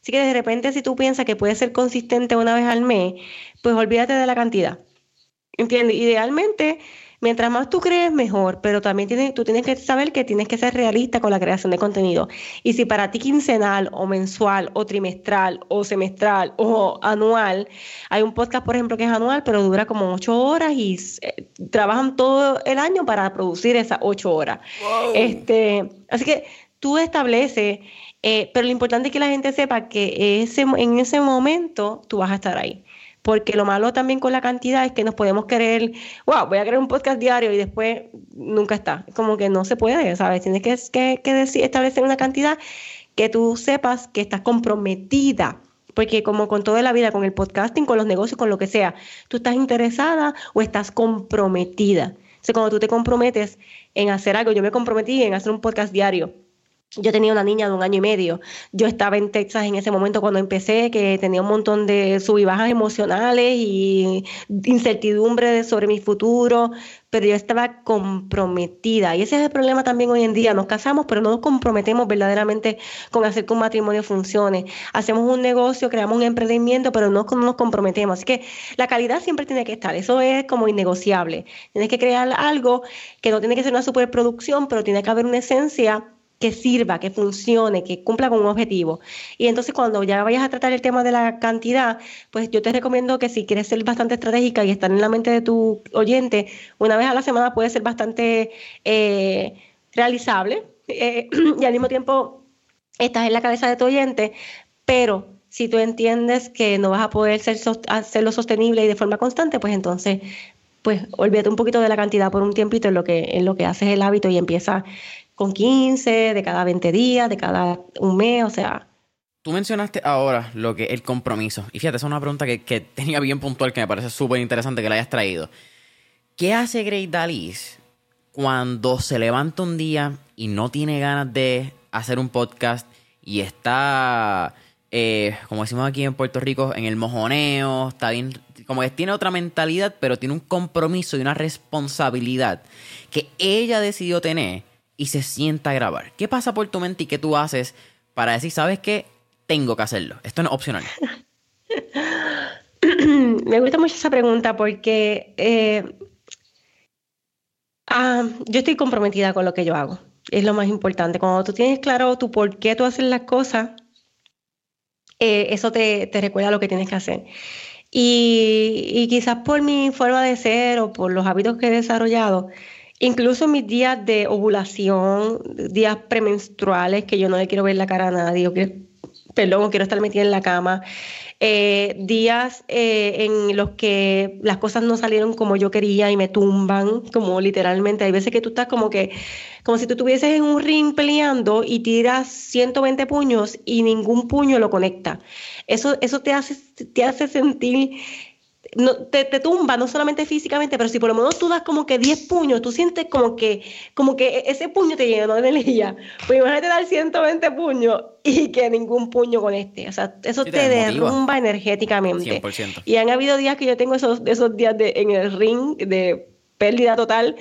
Así que de repente si tú piensas que puedes ser consistente una vez al mes, pues olvídate de la cantidad. ¿Entiendes? Idealmente Mientras más tú crees, mejor, pero también tienes, tú tienes que saber que tienes que ser realista con la creación de contenido. Y si para ti quincenal o mensual o trimestral o semestral o anual, hay un podcast, por ejemplo, que es anual, pero dura como ocho horas y eh, trabajan todo el año para producir esas ocho horas. Este, así que tú estableces, eh, pero lo importante es que la gente sepa que ese, en ese momento tú vas a estar ahí porque lo malo también con la cantidad es que nos podemos querer, wow, voy a crear un podcast diario y después nunca está. Como que no se puede, ¿sabes? Tienes que, que, establecer una cantidad que tú sepas que estás comprometida porque como con toda la vida, con el podcasting, con los negocios, con lo que sea, tú estás interesada o estás comprometida. O sea, cuando tú te comprometes en hacer algo, yo me comprometí en hacer un podcast diario yo tenía una niña de un año y medio. Yo estaba en Texas en ese momento cuando empecé, que tenía un montón de sub y bajas emocionales y incertidumbre sobre mi futuro, pero yo estaba comprometida. Y ese es el problema también hoy en día. Nos casamos, pero no nos comprometemos verdaderamente con hacer que un matrimonio funcione. Hacemos un negocio, creamos un emprendimiento, pero no nos comprometemos. Así que la calidad siempre tiene que estar. Eso es como innegociable. Tienes que crear algo que no tiene que ser una superproducción, pero tiene que haber una esencia que sirva, que funcione, que cumpla con un objetivo. Y entonces cuando ya vayas a tratar el tema de la cantidad, pues yo te recomiendo que si quieres ser bastante estratégica y estar en la mente de tu oyente, una vez a la semana puede ser bastante eh, realizable eh, y al mismo tiempo estás en la cabeza de tu oyente, pero si tú entiendes que no vas a poder ser, hacerlo sostenible y de forma constante, pues entonces pues olvídate un poquito de la cantidad por un tiempito en lo que, en lo que haces el hábito y empieza con 15, de cada 20 días, de cada un mes, o sea.
Tú mencionaste ahora lo que el compromiso. Y fíjate, esa es una pregunta que, tenía bien puntual que me parece súper interesante que la hayas traído. ¿Qué hace Great Dalis cuando se levanta un día y no tiene ganas de hacer un podcast y está, eh, como decimos aquí en Puerto Rico, en el mojoneo, está bien, como que tiene otra mentalidad, pero tiene un compromiso y una responsabilidad que ella decidió tener y se sienta a grabar. ¿Qué pasa por tu mente y qué tú haces para decir, sabes qué, tengo que hacerlo? Esto no es opcional.
Me gusta mucho esa pregunta porque eh, ah, yo estoy comprometida con lo que yo hago. Es lo más importante. Cuando tú tienes claro tu por qué tú haces las cosas, eh, eso te, te, recuerda lo que tienes que hacer. Y, y quizás por mi forma de ser o por los hábitos que he desarrollado, Incluso mis días de ovulación, días premenstruales, que yo no le quiero ver la cara a nadie, perdón, quiero estar metida en la cama, eh, días eh, en los que las cosas no salieron como yo quería y me tumban, como literalmente. Hay veces que tú estás como que, como si tú estuvieses en un ring peleando y tiras 120 puños y ningún puño lo conecta. Eso, eso te, hace, te hace sentir no, te, tumba, no solamente físicamente, pero si por lo menos tú das como que 10 puños, tú sientes como que, como que ese puño te llena de energía. Pues imagínate dar 120 puños y que ningún puño con este. O sea, eso te, derrumba energéticamente. Y han habido días que yo tengo esos, esos días de, en el ring de pérdida total.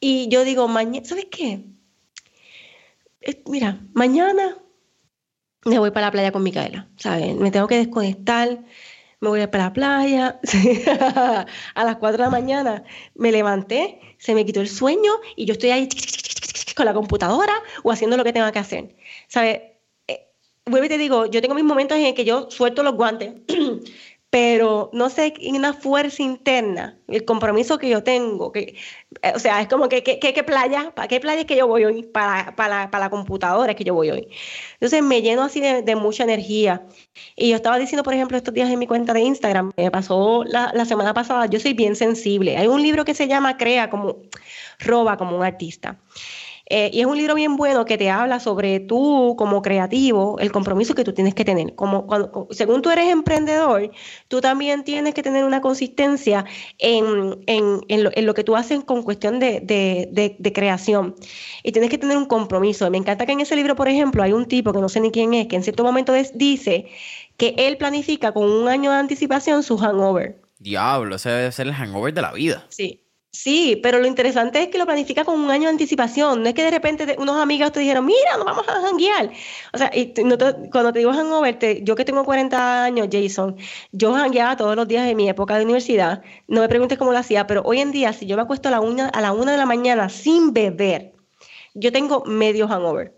Y yo digo, mañana, ¿sabes qué? mira, mañana me voy para la playa con Micaela, ¿sabes? Me tengo que desconectar me voy a para la playa. a las 4 de la mañana me levanté, se me quitó el sueño y yo estoy ahí con la computadora o haciendo lo que tenga que hacer. ¿Sabes? Eh, vuelvo y te digo, yo tengo mis momentos en que yo suelto los guantes pero no sé, una fuerza interna, el compromiso que yo tengo, que, eh, o sea, es como que, ¿qué playa? ¿Para qué playa es que yo voy hoy? Para, para, para, la computadora es que yo voy hoy. Entonces me lleno así de, mucha energía. Y yo estaba diciendo, por ejemplo, estos días en mi cuenta de Instagram, me pasó la, la semana pasada, yo soy bien sensible. Hay un libro que se llama Crea como, roba como un artista. Eh, y es un libro bien bueno que te habla sobre tú como creativo, el compromiso que tú tienes que tener. Como cuando, según tú eres emprendedor, tú también tienes que tener una consistencia en, en, en, lo, que tú haces con cuestión de, de, de, creación. Y tienes que tener un compromiso. Me encanta que en ese libro, por ejemplo, hay un tipo que no sé ni quién es, que en cierto momento dice que él planifica con un año de anticipación su hangover.
Diablo, ese debe ser el hangover de la vida.
Sí. Sí, pero lo interesante es que lo planifica con un año de anticipación. No es que de repente unos amigos te dijeron, mira, nos vamos a janguear. O sea, y cuando te digo hangover, yo que tengo 40 años, Jason, yo jangueaba todos los días de mi época de universidad. No me preguntes cómo lo hacía, pero hoy en día, si yo me acuesto a la una, a la una de la mañana sin beber, yo tengo medio hangover.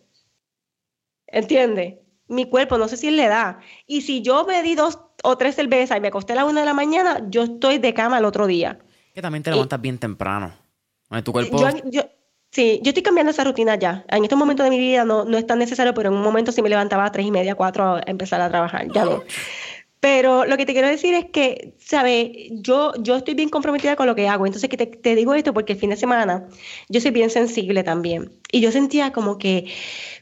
¿Entiendes? Mi cuerpo, no sé si le da. Y si yo bebí dos o tres cervezas y me acosté a la una de la mañana, yo estoy de cama el otro día.
Que también te levantas bien temprano. Tu cuerpo...
sí, yo estoy cambiando esa rutina ya. En estos momentos de mi vida no, no es tan necesario, pero en un momento sí me levantaba a tres y media, cuatro a empezar a trabajar. Ya no. Pero lo que te quiero decir es que, ¿sabes? Yo, yo estoy bien comprometida con lo que hago. Entonces, que te, te, digo esto porque el fin de semana yo soy bien sensible también. Y yo sentía como que,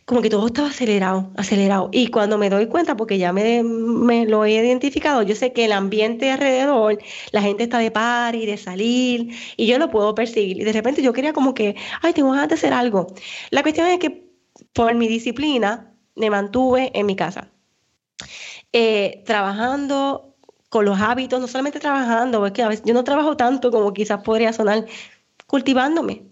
como que todo estaba acelerado, acelerado. Y cuando me doy cuenta, porque ya me, me lo he identificado, yo sé que el ambiente alrededor, la gente está de par y de salir, y yo lo puedo percibir. Y de repente yo quería como que, ay, tengo ganas de hacer algo. La cuestión es que por mi disciplina, me mantuve en mi casa. Eh, trabajando con los hábitos, no solamente trabajando, porque a veces yo no trabajo tanto como quizás podría sonar, cultivándome,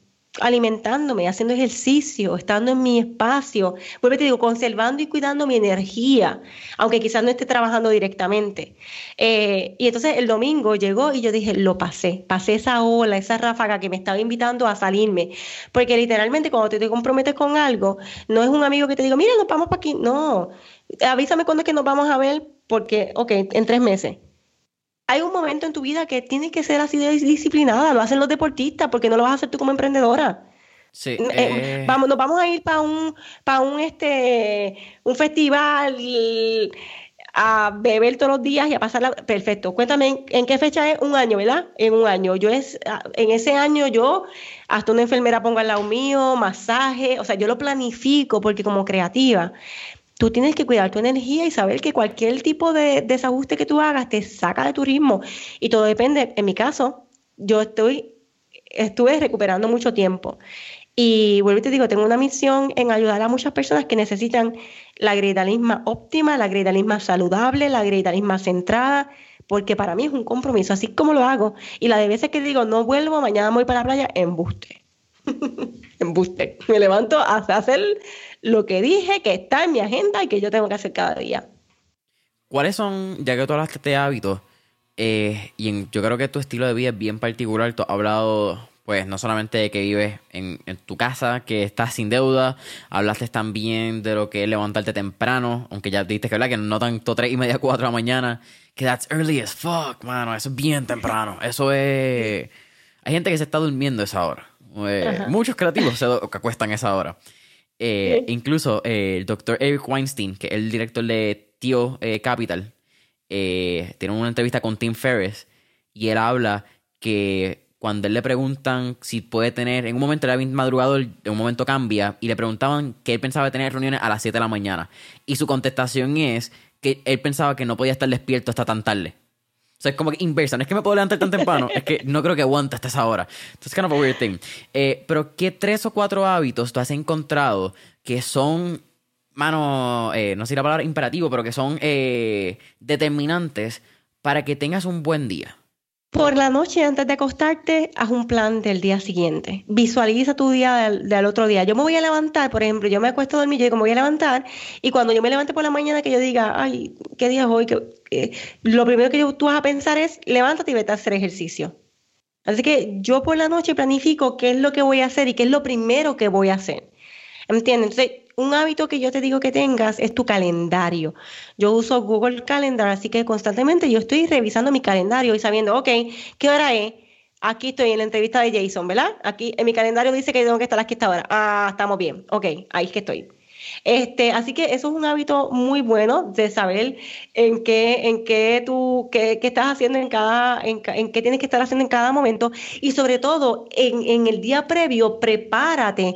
alimentándome, haciendo ejercicio, estando en mi espacio, vuelvo te digo, conservando y cuidando mi energía, aunque quizás no esté trabajando directamente. Eh, y entonces el domingo llegó y yo dije, lo pasé, pasé esa ola, esa ráfaga que me estaba invitando a salirme, porque literalmente cuando te, te comprometes con algo, no es un amigo que te digo, mira, nos vamos para aquí, no, avísame cuándo es que nos vamos a ver, porque, ok, en tres meses hay un momento en tu vida que tienes que ser así de disciplinada, lo hacen los deportistas, porque no lo vas a hacer tú como emprendedora.
Sí,
Eh,
eh,
vamos, nos vamos a ir para un, para un este un festival a beber todos los días y a pasarla. Perfecto. Cuéntame en, en qué fecha es un año, ¿verdad? En un año. Yo es ah, en ese año yo hasta una enfermera pongo al lado mío, masaje, o sea, yo lo planifico porque como creativa tú tienes que cuidar tu energía y saber que cualquier tipo de desajuste que tú hagas te saca de tu ritmo. Y todo depende, en mi caso, yo estoy, estuve recuperando mucho tiempo. Y vuelvo y te digo, tengo una misión en ayudar a muchas personas que necesitan la gritalisma óptima, la gritalisma saludable, la gritalisma centrada, porque para mí es un compromiso, así como lo hago. Y la de veces que digo, no vuelvo, mañana voy para la playa, embuste. embuste. Me levanto a hacer lo que dije, que está en mi agenda y que yo tengo que hacer cada día.
¿Cuáles son, ya que tú hablaste de hábitos, eh, y yo creo que tu estilo de vida es bien particular, tú has hablado, pues, no solamente de que vives en, tu casa, que estás sin deuda, hablaste también de lo que es levantarte temprano, aunque ya dijiste que, ¿verdad? que no tanto tres y media, cuatro de la mañana, que that's early as fuck, mano, eso es bien temprano, eso es... Hay gente que se está durmiendo esa hora, Eh, muchos creativos se acuestan a esa hora. Eh, incluso eh, el doctor Eric Weinstein, que es el director de Tío Capital, tiene una entrevista con Tim Ferriss y él habla que cuando él le preguntan si puede tener, en un momento era bien madrugador, en un momento cambia, y le preguntaban que él pensaba tener reuniones a las 7 de la mañana. Y su contestación es que él pensaba que no podía estar despierto hasta tan tarde. O sea, es como que inversa. No es que me puedo levantar tan temprano, es que no creo que aguante hasta esa hora. Entonces, kind of a weird thing. Eh, pero, ¿qué tres o cuatro hábitos tú has encontrado que son, mano, eh, no sé si la palabra imperativo, pero que son eh, determinantes para que tengas un buen día?
Por la noche, antes de acostarte, haz un plan del día siguiente. Visualiza tu día del, otro día. Yo me voy a levantar, por ejemplo, yo me acuesto a dormir, yo digo, me voy a levantar, y cuando yo me levante por la mañana, que yo diga, ay, ¿qué día es hoy? Que, lo primero que yo- tú vas a pensar es, levántate y vete a hacer ejercicio. Así que yo por la noche planifico qué es lo que voy a hacer y qué es lo primero que voy a hacer. ¿Entiendes? Entonces, un hábito que yo te digo que tengas es tu calendario. Yo uso Google Calendar, así que constantemente yo estoy revisando mi calendario y sabiendo, ok, ¿qué hora es? Aquí estoy en la entrevista de Jason, ¿verdad? Aquí en mi calendario dice que tengo que estar aquí esta hora. Ah, estamos bien. Ok, ahí es que estoy. Este, así que eso es un hábito muy bueno de saber en qué, en qué tú, qué, qué estás haciendo en cada, en, en qué tienes que estar haciendo en cada momento. Y sobre todo, en, en el día previo, prepárate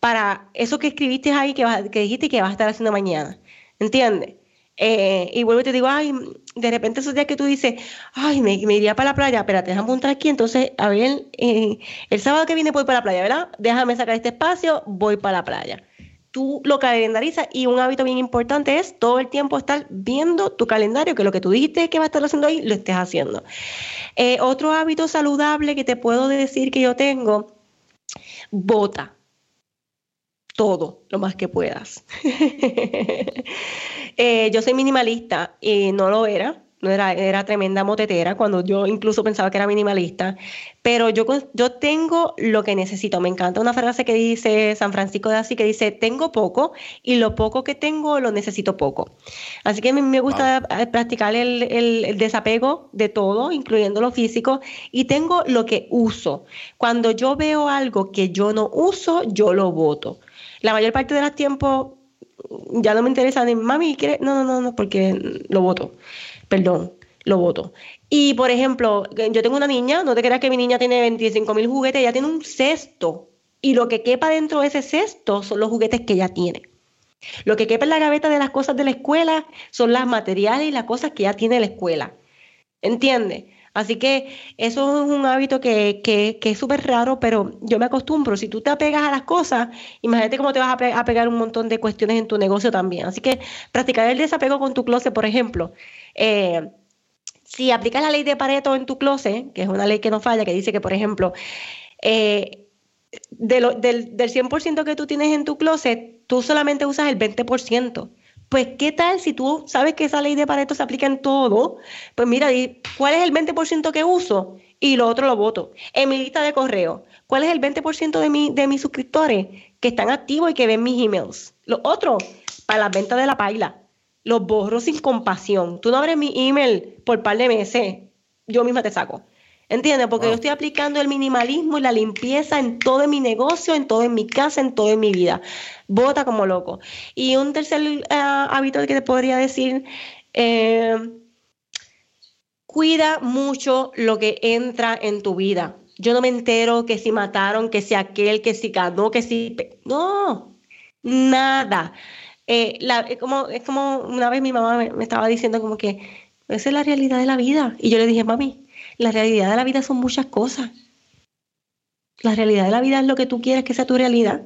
para eso que escribiste ahí que, dijiste que vas a estar haciendo mañana. ¿Entiendes? Eh, y vuelvo y te digo, ay, de repente esos días que tú dices, ay, me, iría para la playa, espérate, déjame entrar aquí, entonces, a ver, eh, el sábado que viene voy para la playa, ¿verdad? Déjame sacar este espacio, voy para la playa. Tú lo calendarizas y un hábito bien importante es todo el tiempo estar viendo tu calendario, que lo que tú dijiste que vas a estar haciendo ahí, lo estés haciendo. Eh, otro hábito saludable que te puedo decir que yo tengo, bota todo lo más que puedas. Eh, yo soy minimalista y no lo era. No era, era tremenda motetera cuando yo incluso pensaba que era minimalista. Pero yo, yo tengo lo que necesito. Me encanta una frase que dice San Francisco de Asís que dice, tengo poco y lo poco que tengo lo necesito poco. Así que a mí me gusta eh, practicar el, el- el desapego de todo, incluyendo lo físico, y tengo lo que uso. Cuando yo veo algo que yo no uso, yo lo voto. La mayor parte de los tiempos ya no me interesa ni mami, ¿quiere? No, no, no, no, porque lo voto. Perdón, lo voto. Y por ejemplo, yo tengo una niña, no te creas que mi niña tiene 25 mil juguetes, ella tiene un cesto. Y lo que quepa dentro de ese cesto son los juguetes que ella tiene. Lo que quepa en la gaveta de las cosas de la escuela son las materiales y las cosas que ya tiene la escuela. ¿Entiendes? Así que eso es un hábito que, que, que es súper raro, pero yo me acostumbro. Si tú te apegas a las cosas, imagínate cómo te vas a, pegar un montón de cuestiones en tu negocio también. Así que practicar el desapego con tu closet, por ejemplo. Eh, si aplicas la ley de Pareto en tu closet, que es una ley que no falla, que dice que, por ejemplo, eh, del, del 100% que tú tienes en tu closet, tú solamente usas el 20%. Pues, ¿qué tal si tú sabes que esa ley de Pareto se aplica en todo? Pues mira, ¿cuál es el 20% que uso? Y lo otro lo voto. En mi lista de correo, ¿cuál es el 20% de, mi, de mis suscriptores que están activos y que ven mis emails? Lo otro, para las ventas de la paila. Los borro sin compasión. Tú no abres mi email por par de meses, yo misma te saco. ¿Entiendes? Porque yo estoy aplicando el minimalismo y la limpieza en todo mi negocio, en todo en mi casa, en todo en mi vida. Bota como loco. Y un tercer eh, hábito que te podría decir, eh, cuida mucho lo que entra en tu vida. Yo no me entero que si mataron, que si aquel, que si ganó, que si... No, nada. Eh, es, como, es como una vez mi mamá me estaba diciendo como que esa es la realidad de la vida. Y yo le dije, mami, la realidad de la vida son muchas cosas. La realidad de la vida es lo que tú quieres que sea tu realidad.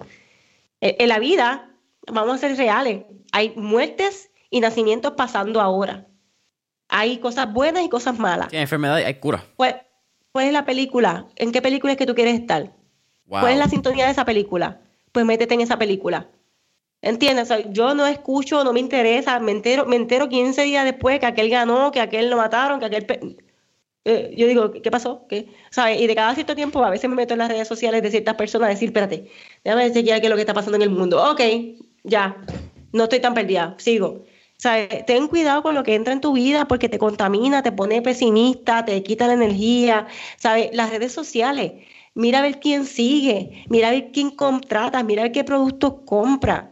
E, en la vida, vamos a ser reales, hay muertes y nacimientos pasando ahora. Hay cosas buenas y cosas malas.
Hay enfermedad y hay cura.
¿Cuál, es la película? ¿En qué película es que tú quieres estar? ¿Cuál es la sintonía de esa película? Pues métete en esa película. ¿Entiendes? yo no escucho, no me interesa, me entero, me entero 15 días después que aquel ganó, que aquel lo mataron, que aquel... Eh, yo digo, ¿qué pasó? ¿Qué? ¿Sabes? Y de cada cierto tiempo a veces me meto en las redes sociales de ciertas personas a decir, espérate, déjame decir qué es lo que está pasando en el mundo. Ok, ya, no estoy tan perdida, sigo. ¿Sabes? Ten cuidado con lo que entra en tu vida porque te contamina, te pone pesimista, te quita la energía. ¿Sabes? Las redes sociales, mira a ver quién sigue, mira a ver quién contrata, mira a ver qué productos compra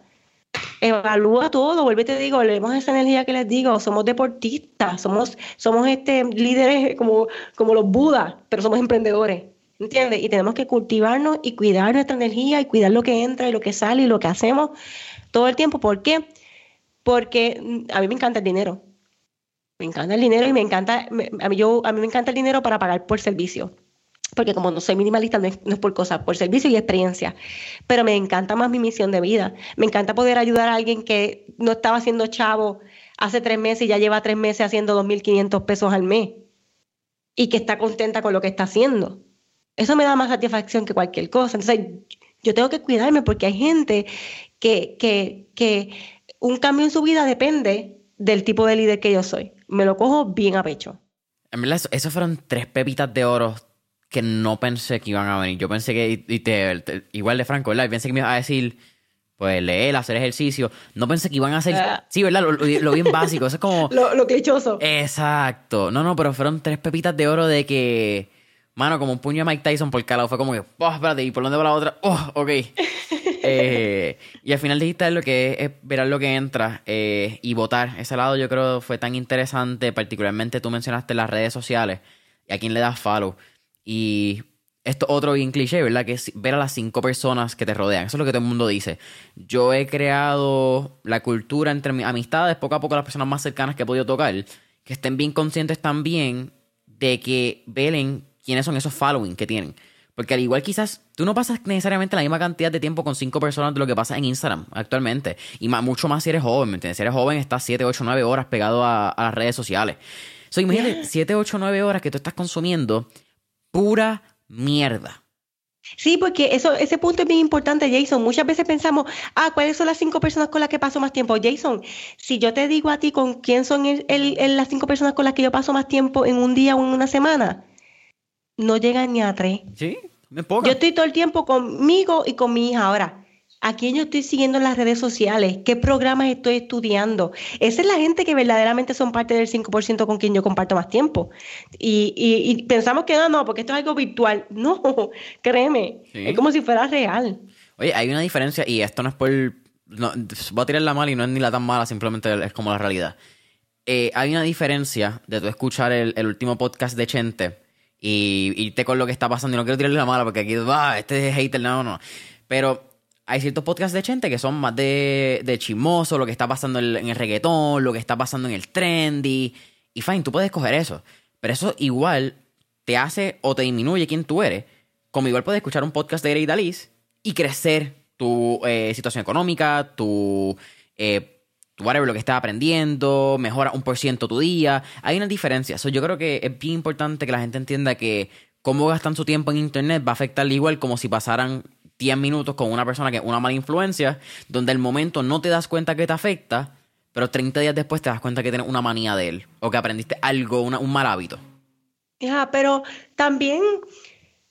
evalúa todo, vuelve te digo, leemos esa energía que les digo, somos deportistas, somos, somos este líderes como, como los budas, pero somos emprendedores, ¿entiendes? Y tenemos que cultivarnos y cuidar nuestra energía y cuidar lo que entra y lo que sale y lo que hacemos todo el tiempo. ¿Por qué? Porque mm, a mí me encanta el dinero. Me encanta el dinero y me encanta, a mí, yo, a mí me encanta el dinero para pagar por servicio porque como no soy minimalista, no es, por cosas, por servicio y experiencia. Pero me encanta más mi misión de vida. Me encanta poder ayudar a alguien que no estaba haciendo chavo hace tres meses y ya lleva tres meses haciendo 2.500 pesos al mes y que está contenta con lo que está haciendo. Eso me da más satisfacción que cualquier cosa. Entonces, yo tengo que cuidarme porque hay gente que, que, que un cambio en su vida depende del tipo de líder que yo soy. Me lo cojo bien a pecho.
En verdad, eso fueron tres pepitas de oro que no pensé que iban a venir. Yo pensé que, y te, igual de Franco, ¿verdad? Y pensé que me iba a decir, pues leer, hacer ejercicio. No pensé que iban a hacer, ah. sí, ¿verdad? Lo, bien básico. Eso es como...
lo, lo clichoso.
Exacto. No, no, pero fueron tres pepitas de oro de que, mano, como un puño de Mike Tyson por cada lado. Fue como que, oh, espérate, ¿y por dónde va la otra? Oh, ok. eh, y al final dijiste lo que es, ver lo que entra eh, y votar. Ese lado yo creo fue tan interesante, particularmente tú mencionaste las redes sociales y a quién le das follow. Y esto otro bien cliché, ¿verdad? Que es ver a las cinco personas que te rodean. Eso es lo que todo el mundo dice. Yo he creado la cultura entre mis amistades, poco a poco las personas más cercanas que he podido tocar, que estén bien conscientes también de que velen quiénes son esos following que tienen. Porque al igual quizás tú no pasas necesariamente la misma cantidad de tiempo con cinco personas de lo que pasa en Instagram actualmente. Y mucho más si eres joven, ¿me entiendes? Si eres joven estás 7, 8, 9 horas pegado a, las redes sociales. So, imagínate, 7, 8, 9 horas que tú estás consumiendo pura mierda.
Sí, porque eso, ese punto es bien importante, Jason. Muchas veces pensamos, ah, ¿cuáles son las cinco personas con las que paso más tiempo? Jason, si yo te digo a ti con quién son las cinco personas con las que yo paso más tiempo en un día o en una semana, no llegan ni a tres.
Sí,
me pongo. Yo estoy todo el tiempo conmigo y con mi hija. Ahora, ¿A quién yo estoy siguiendo en las redes sociales? ¿Qué programas estoy estudiando? Esa es la gente que verdaderamente son parte del 5% con quien yo comparto más tiempo. Y, pensamos que no, no, porque esto es algo virtual. No, créeme, es como si fuera real.
Oye, hay una diferencia, y esto no es por... No, voy a tirar la mala y no es ni la tan mala, simplemente es como la realidad. Eh, hay una diferencia de tú escuchar el, último podcast de Chente y irte con lo que está pasando. Y no quiero tirarle la mala porque aquí, va, este es hater, no, no. Pero hay ciertos podcasts de gente que son más de, de chismoso, lo que está pasando en el, reggaetón, lo que está pasando en el trendy. Y fine, tú puedes coger eso. Pero eso igual te hace o te disminuye quién tú eres. Como igual puedes escuchar un podcast de Grey Dalis y crecer tu eh, situación económica, tu, eh, tu whatever, lo que estás aprendiendo, mejora un por ciento tu día. Hay una diferencia. yo creo que es bien importante que la gente entienda que cómo gastan su tiempo en internet va a afectarle igual como si pasaran 10 minutos con una persona que es una mala influencia, donde el momento no te das cuenta que te afecta, pero 30 días después te das cuenta que tienes una manía de él o que aprendiste algo, un mal hábito.
Ya, pero también,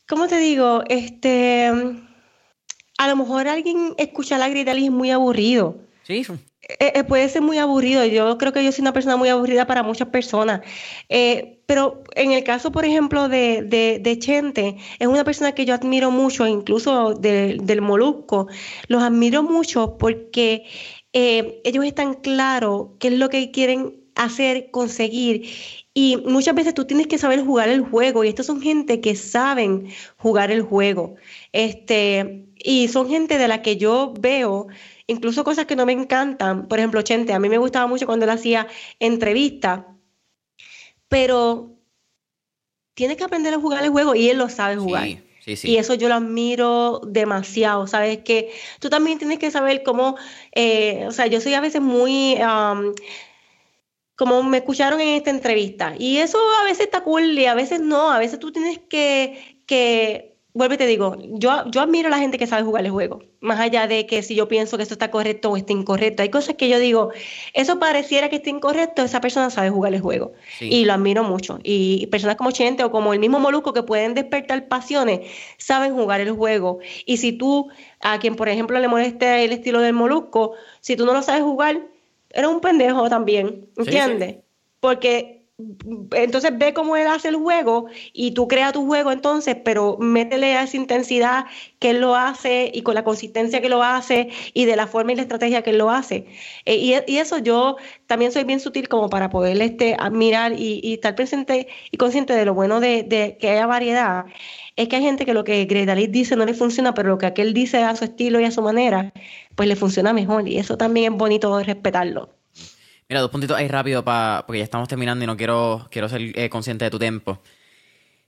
¿cómo te digo? Este, a lo mejor alguien escucha la grita y es muy aburrido.
Sí.
Eh, eh, puede ser muy aburrido. Yo creo que yo soy una persona muy aburrida para muchas personas. Eh, pero en el caso, por ejemplo, de, de, Chente, es una persona que yo admiro mucho, incluso del Molusco. Los admiro mucho porque ellos están claros qué es lo que quieren hacer, conseguir. Y muchas veces tú tienes que saber jugar el juego. Y estos son gente que saben jugar el juego. Este, y son gente de la que yo veo incluso cosas que no me encantan. Por ejemplo, Chente, a mí me gustaba mucho cuando él hacía entrevistas, pero tiene que aprender a jugar el juego y él lo sabe jugar. Sí, sí, Y eso yo lo admiro demasiado, ¿sabes? Que tú también tienes que saber cómo, eh, o sea, yo soy a veces muy... como me escucharon en esta entrevista. Y eso a veces está cool y a veces no. A veces tú tienes que, que vuelvo y te digo, yo, yo admiro a la gente que sabe jugar el juego, más allá de que si yo pienso que esto está correcto o está incorrecto. Hay cosas que yo digo, eso pareciera que está incorrecto, esa persona sabe jugar el juego. Y lo admiro mucho. Y personas como Chente o como el mismo Molusco que pueden despertar pasiones, saben jugar el juego. Y si tú, a quien por ejemplo le moleste el estilo del Molusco, si tú no lo sabes jugar, eres un pendejo también, ¿entiendes? Porque entonces ve cómo él hace el juego y tú creas tu juego entonces, pero métele a esa intensidad que él lo hace y con la consistencia que lo hace y de la forma y la estrategia que él lo hace. Eh, y, eso yo también soy bien sutil como para poder este, admirar y, estar presente y consciente de lo bueno de, que haya variedad. Es que hay gente que lo que Gredalit dice no le funciona, pero lo que aquel dice a su estilo y a su manera, pues le funciona mejor. Y eso también es bonito respetarlo.
Mira, dos puntitos ahí rápido para porque ya estamos terminando y no quiero, quiero ser eh, consciente de tu tiempo.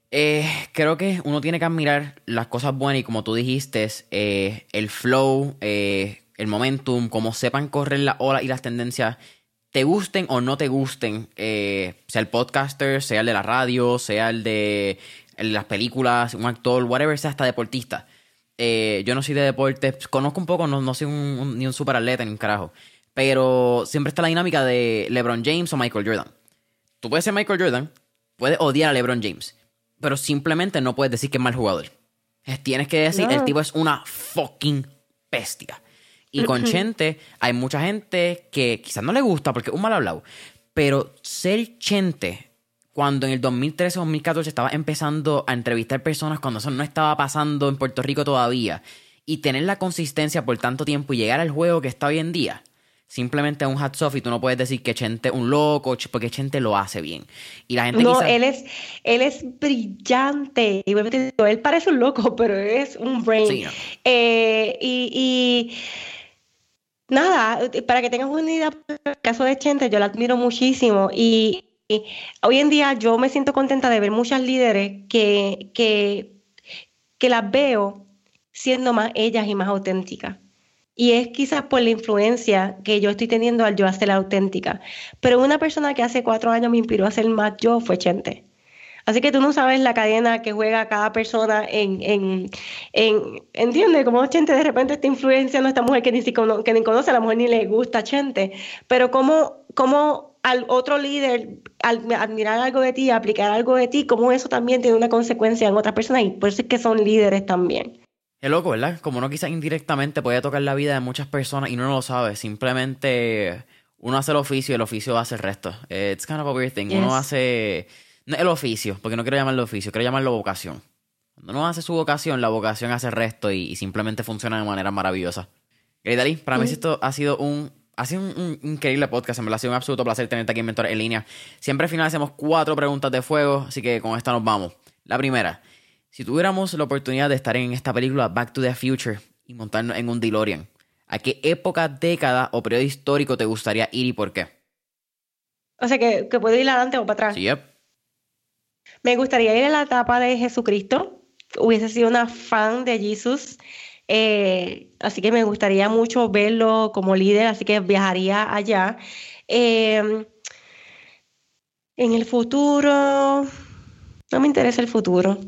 Eh, creo que uno tiene que admirar las cosas buenas y como tú dijiste, eh, el flow, el momentum, como sepan correr la ola y las tendencias, te gusten o no te gusten, sea el podcaster, sea el de la radio, sea el de, las películas, un actor, whatever, sea hasta deportista. yo no soy de deportes, conozco un poco, no, soy ni un super atleta ni un carajo. Pero siempre está la dinámica de LeBron James o Michael Jordan. Tú puedes ser Michael Jordan, puedes odiar a LeBron James, pero simplemente no puedes decir que es mal jugador. Tienes que decir, el tipo es una fucking bestia. Y con Chente hay mucha gente que quizás no le gusta porque es un mal hablado. Pero ser Chente, cuando en el 2013 o 2014 estaba empezando a entrevistar personas cuando eso no estaba pasando en Puerto Rico todavía, y tener la consistencia por tanto tiempo y llegar al juego que está hoy en día, simplemente un hats off y tú no puedes decir que Chente es un loco, porque Chente lo hace bien. Y la gente
No, él es él es brillante. Y él parece un loco, pero es un brain. Eh, y, nada, para que tengas una idea, el caso de Chente, yo la admiro muchísimo y, hoy en día yo me siento contenta de ver muchas líderes que, que, que las veo siendo más ellas y más auténticas. Y es quizás por la influencia que yo estoy teniendo al yo hacer la auténtica. Pero una persona que hace cuatro años me inspiró a ser más yo fue Chente. Así que tú no sabes la cadena que juega cada persona en, en, en ¿entiendes? Como Chente de repente está influenciando a esta mujer que ni, ni conoce a la mujer ni le gusta Chente. Pero como, como al otro líder, al admirar algo de ti, aplicar algo de ti, como eso también tiene una consecuencia en otras personas y por eso es que son líderes también.
Es loco, ¿verdad? Como uno quizás indirectamente puede tocar la vida de muchas personas y uno no lo sabe. Simplemente uno hace el oficio y el oficio hace el resto. It's kind of a weird thing. Uno hace... No el oficio, porque no quiero llamarlo oficio, quiero llamarlo vocación. Cuando uno hace su vocación, la vocación hace el resto y, simplemente funciona de manera maravillosa. Dalí, para mí esto ha sido un ha sido un, increíble podcast, me ha sido un absoluto placer tenerte aquí en Mentor en línea. Siempre al final hacemos cuatro preguntas de fuego, así que con esta nos vamos. La primera, si tuviéramos la oportunidad de estar en esta película Back to the Future y montarnos en un DeLorean, ¿a qué época, década o periodo histórico te gustaría ir y por qué?
O sea, que, que puedo ir adelante o para atrás.
Sí, yep.
Me gustaría ir a la etapa de Jesucristo. Hubiese sido una fan de Jesús. Eh, así que me gustaría mucho verlo como líder, así que viajaría allá. Em, en el futuro, no me interesa el futuro.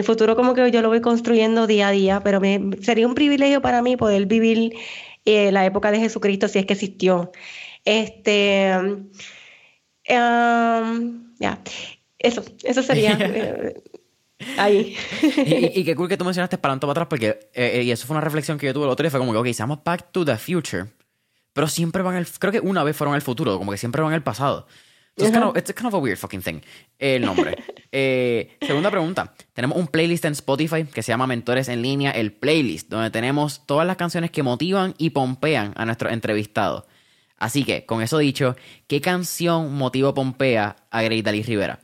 El futuro como que yo lo voy construyendo día a día, pero me, sería un privilegio para mí poder vivir eh, la época de Jesucristo si es que existió. Este, um, ya, eso, eso sería. Eh, ahí.
y, qué cool que tú mencionaste para para atrás, porque eh, y eso fue una reflexión que yo tuve el otro día. Fue como que, ok, seamos Back to the Future, pero siempre van el. Creo que una vez fueron al futuro, como que siempre van al pasado. It's, kind of, it's kind of a weird fucking thing. El nombre. Eh, segunda pregunta. Tenemos un playlist en Spotify que se llama Mentores en Línea, el playlist, donde tenemos todas las canciones que motivan y pompean a nuestros entrevistados. Así que, con eso dicho, ¿qué canción motiva pompea a Grey Dalí Rivera?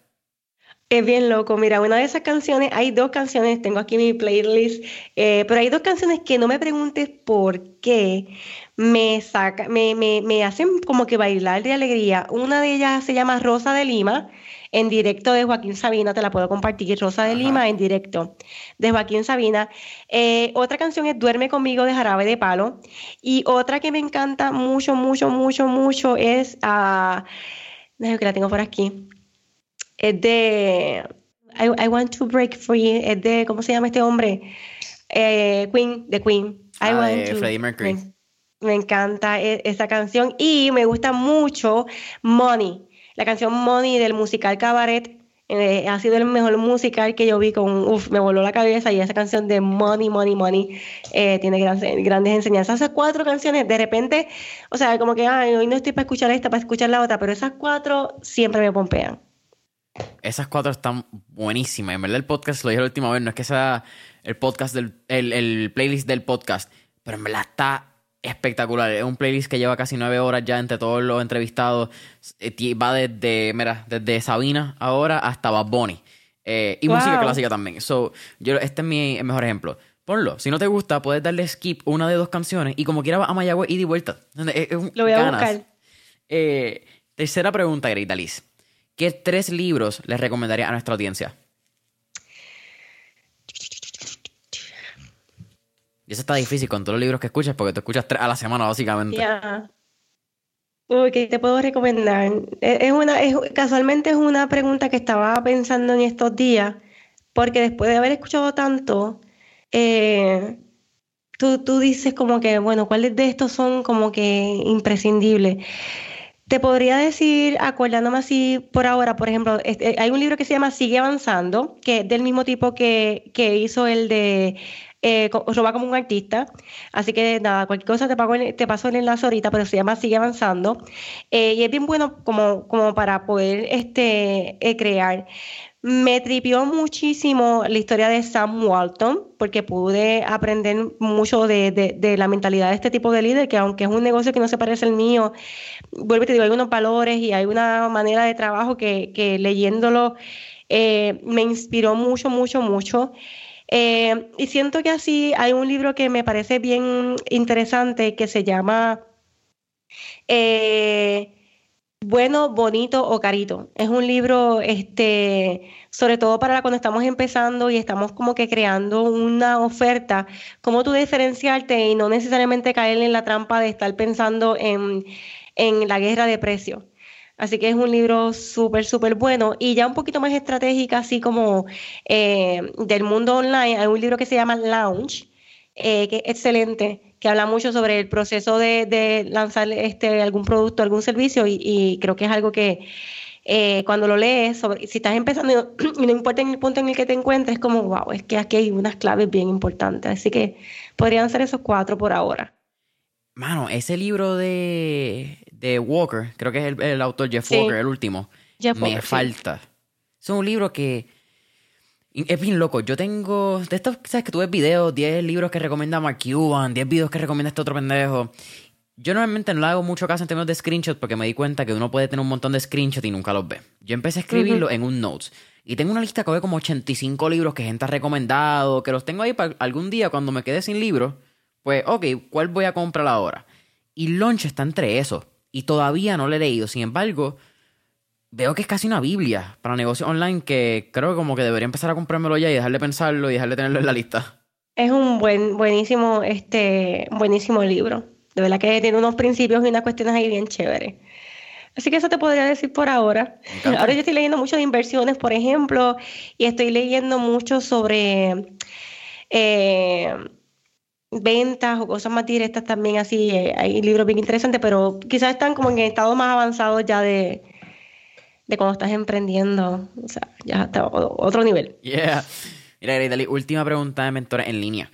Es bien loco. Mira, una de esas canciones, hay dos canciones, tengo aquí mi playlist, eh, pero hay dos canciones que no me preguntes por qué me saca, me, me, me, hacen como que bailar de alegría. Una de ellas se llama Rosa de Lima, en directo de Joaquín Sabina, te la puedo compartir. Rosa de Lima en directo de Joaquín Sabina. Eh, otra canción es Duerme conmigo de Jarabe de Palo. Y otra que me encanta mucho, mucho, mucho, mucho es. Uh, que la tengo por aquí es de I, Want to Break Free, es de, ¿cómo se llama este hombre? Eh, Queen, de Queen.
I ah, want to, Freddie Mercury.
Me, encanta e, esa canción y me gusta mucho Money, la canción Money del musical Cabaret. Eh, ha sido el mejor musical que yo vi con, uff, me voló la cabeza y esa canción de Money, Money, Money eh, tiene grandes, grandes enseñanzas. Esas cuatro canciones, de repente, o sea, como que, ay, hoy no estoy para escuchar esta, para escuchar la otra, pero esas cuatro siempre me pompean.
Esas cuatro están buenísimas. En verdad, el podcast, lo dije la última vez, no es que sea el podcast del el, playlist del podcast, pero en verdad está espectacular. Es un playlist que lleva casi nueve horas ya entre todos los entrevistados. Eh, va desde, mira, desde Sabina ahora hasta Bad Bunny. Eh, y música clásica también. So, yo, este es mi mejor ejemplo. Ponlo. Si no te gusta, puedes darle skip una de dos canciones y como quiera a Mayagüez y de vuelta.
Lo voy a buscar.
Eh, tercera pregunta, Greta Liz. ¿Qué tres libros les recomendaría a nuestra audiencia? Y eso está difícil con todos los libros que escuchas, porque tú escuchas tres a la semana, básicamente.
Ya. Uy, ¿qué te puedo recomendar? Es una, casualmente es una pregunta que estaba pensando en estos días, porque después de haber escuchado tanto, eh, tú, tú dices como que, bueno, ¿cuáles de estos son como que imprescindibles? Te podría decir, acordándome así por ahora, por ejemplo, este, hay un libro que se llama Sigue Avanzando, que es del mismo tipo que, que hizo el de eh, Roba como un artista. Así que nada, cualquier cosa te, pago, te paso el enlace ahorita, pero se llama Sigue Avanzando. Eh, y es bien bueno como, como para poder este, eh, crear. Me tripió muchísimo la historia de Sam Walton, porque pude aprender mucho de, la mentalidad de este tipo de líder, que aunque es un negocio que no se parece al mío, vuelvo y te digo, hay unos valores y hay una manera de trabajo que, leyéndolo eh, me inspiró mucho, mucho, mucho. Eh, y siento que así hay un libro que me parece bien interesante que se llama... Eh, bueno, bonito o carito. Es un libro, este, sobre todo para cuando estamos empezando y estamos como que creando una oferta, cómo tú diferenciarte y no necesariamente caer en la trampa de estar pensando en, la guerra de precios. Así que es un libro súper, súper bueno. Y ya un poquito más estratégica, así como eh, del mundo online, hay un libro que se llama Launch, eh, que es excelente que habla mucho sobre el proceso de, lanzar este, algún producto, algún servicio y, creo que es algo que eh, cuando lo lees, sobre, si estás empezando y no importa en el punto en el que te encuentres, como, wow, es que aquí hay unas claves bien importantes. Así que podrían ser esos cuatro por ahora.
Mano, ese libro de, de Walker, creo que es el, autor Jeff Walker, el último, me falta. Es un libro que es bien loco. Yo tengo. De estos, ¿sabes? Que tú ves videos, 10 libros que recomienda Mark Cuban, 10 videos que recomienda este otro pendejo. Yo normalmente no le hago mucho caso en términos de screenshots porque me di cuenta que uno puede tener un montón de screenshots y nunca los ve. Yo empecé a escribirlo en un notes. Y tengo una lista que ve como 85 libros que gente ha recomendado, que los tengo ahí para algún día cuando me quede sin libros. Pues, ok, ¿cuál voy a comprar ahora? Y Launch está entre esos. Y todavía no lo he leído. Sin embargo, veo que es casi una Biblia para negocios online que creo que como que debería empezar a comprármelo ya y dejarle pensarlo y dejarle tenerlo en la lista.
Es un buen, buenísimo, este, buenísimo libro. De verdad que tiene unos principios y unas cuestiones ahí bien chéveres. Así que eso te podría decir por ahora. Ahora yo estoy leyendo mucho de inversiones, por ejemplo, y estoy leyendo mucho sobre eh, ventas o cosas más directas también, así. Eh, hay libros bien interesantes, pero quizás están como en estado más avanzado ya de, de cuando estás emprendiendo. O sea, ya hasta otro nivel.
Yeah. Mira, Grey, última pregunta de mentores en línea.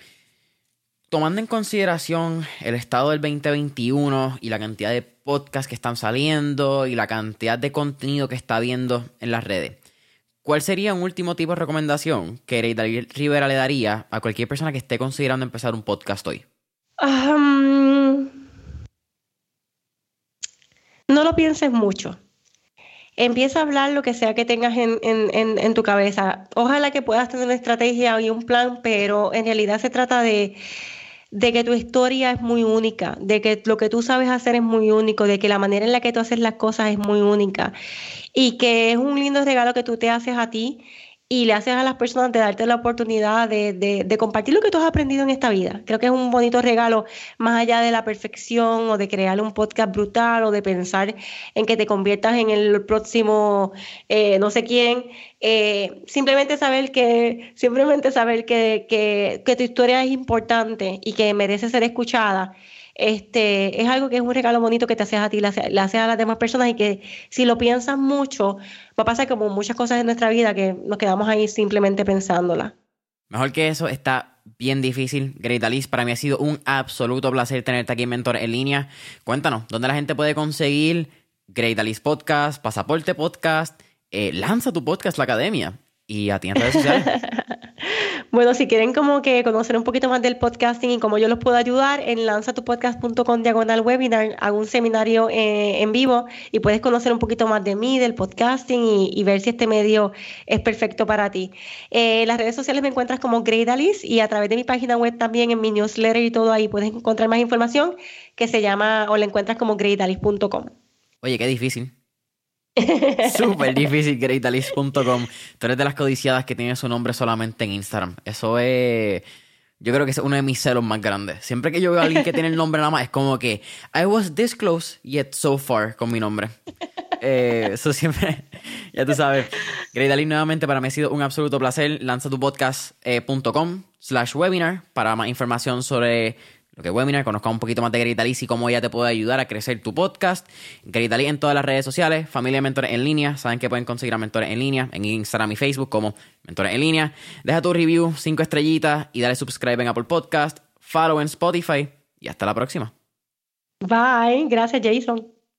Tomando en consideración el estado del 2021 y la cantidad de podcasts que están saliendo y la cantidad de contenido que está viendo en las redes, ¿cuál sería un último tipo de recomendación que Grey Rivera le daría a cualquier persona que esté considerando empezar un podcast hoy?
no lo pienses mucho empieza a hablar lo que sea que tengas en, en, en, tu cabeza. Ojalá que puedas tener una estrategia y un plan, pero en realidad se trata de, de que tu historia es muy única, de que lo que tú sabes hacer es muy único, de que la manera en la que tú haces las cosas es muy única y que es un lindo regalo que tú te haces a ti y le haces a las personas de darte la oportunidad de, de, compartir lo que tú has aprendido en esta vida. Creo que es un bonito regalo, más allá de la perfección o de crear un podcast brutal o de pensar en que te conviertas en el próximo eh, no sé quién. Eh, simplemente saber que, simplemente saber que, que tu historia es importante y que merece ser escuchada este, es algo que es un regalo bonito que te haces a ti, le haces, a las demás personas y que si lo piensas mucho, va a pasar como muchas cosas en nuestra vida que nos quedamos ahí simplemente pensándola.
Mejor que eso, está bien difícil. Great Alice, para mí ha sido un absoluto placer tenerte aquí en Mentor en línea. Cuéntanos, ¿dónde la gente puede conseguir Great Alice Podcast, Pasaporte Podcast? Eh, lanza tu podcast, La Academia. Y a ti en redes sociales.
Bueno, si quieren como que conocer un poquito más del podcasting y cómo yo los puedo ayudar, en lanzatupodcast.com diagonal webinar hago un seminario eh, en vivo y puedes conocer un poquito más de mí, del podcasting y, ver si este medio es perfecto para ti. Eh, las redes sociales me encuentras como Great Alice y a través de mi página web también en mi newsletter y todo ahí puedes encontrar más información que se llama o la encuentras como greatalice.com.
Oye, qué difícil. Súper difícil, greatalice.com. Tú eres de las codiciadas que tiene su nombre solamente en Instagram. Eso es. Yo creo que es uno de mis celos más grandes. Siempre que yo veo a alguien que tiene el nombre nada más, es como que I was this close yet so far con mi nombre. Eh, eso siempre, ya tú sabes. Great nuevamente para mí ha sido un absoluto placer. Lanza tu podcast.com eh, para más información sobre lo que es webinar, conozca un poquito más de Gritaliz y cómo ella te puede ayudar a crecer tu podcast. Gritaliz en todas las redes sociales, familia mentores en línea, saben que pueden conseguir a mentores en línea en Instagram y Facebook como mentores en línea. Deja tu review, cinco estrellitas y dale subscribe en Apple Podcast, follow en Spotify y hasta la próxima.
Bye, gracias Jason.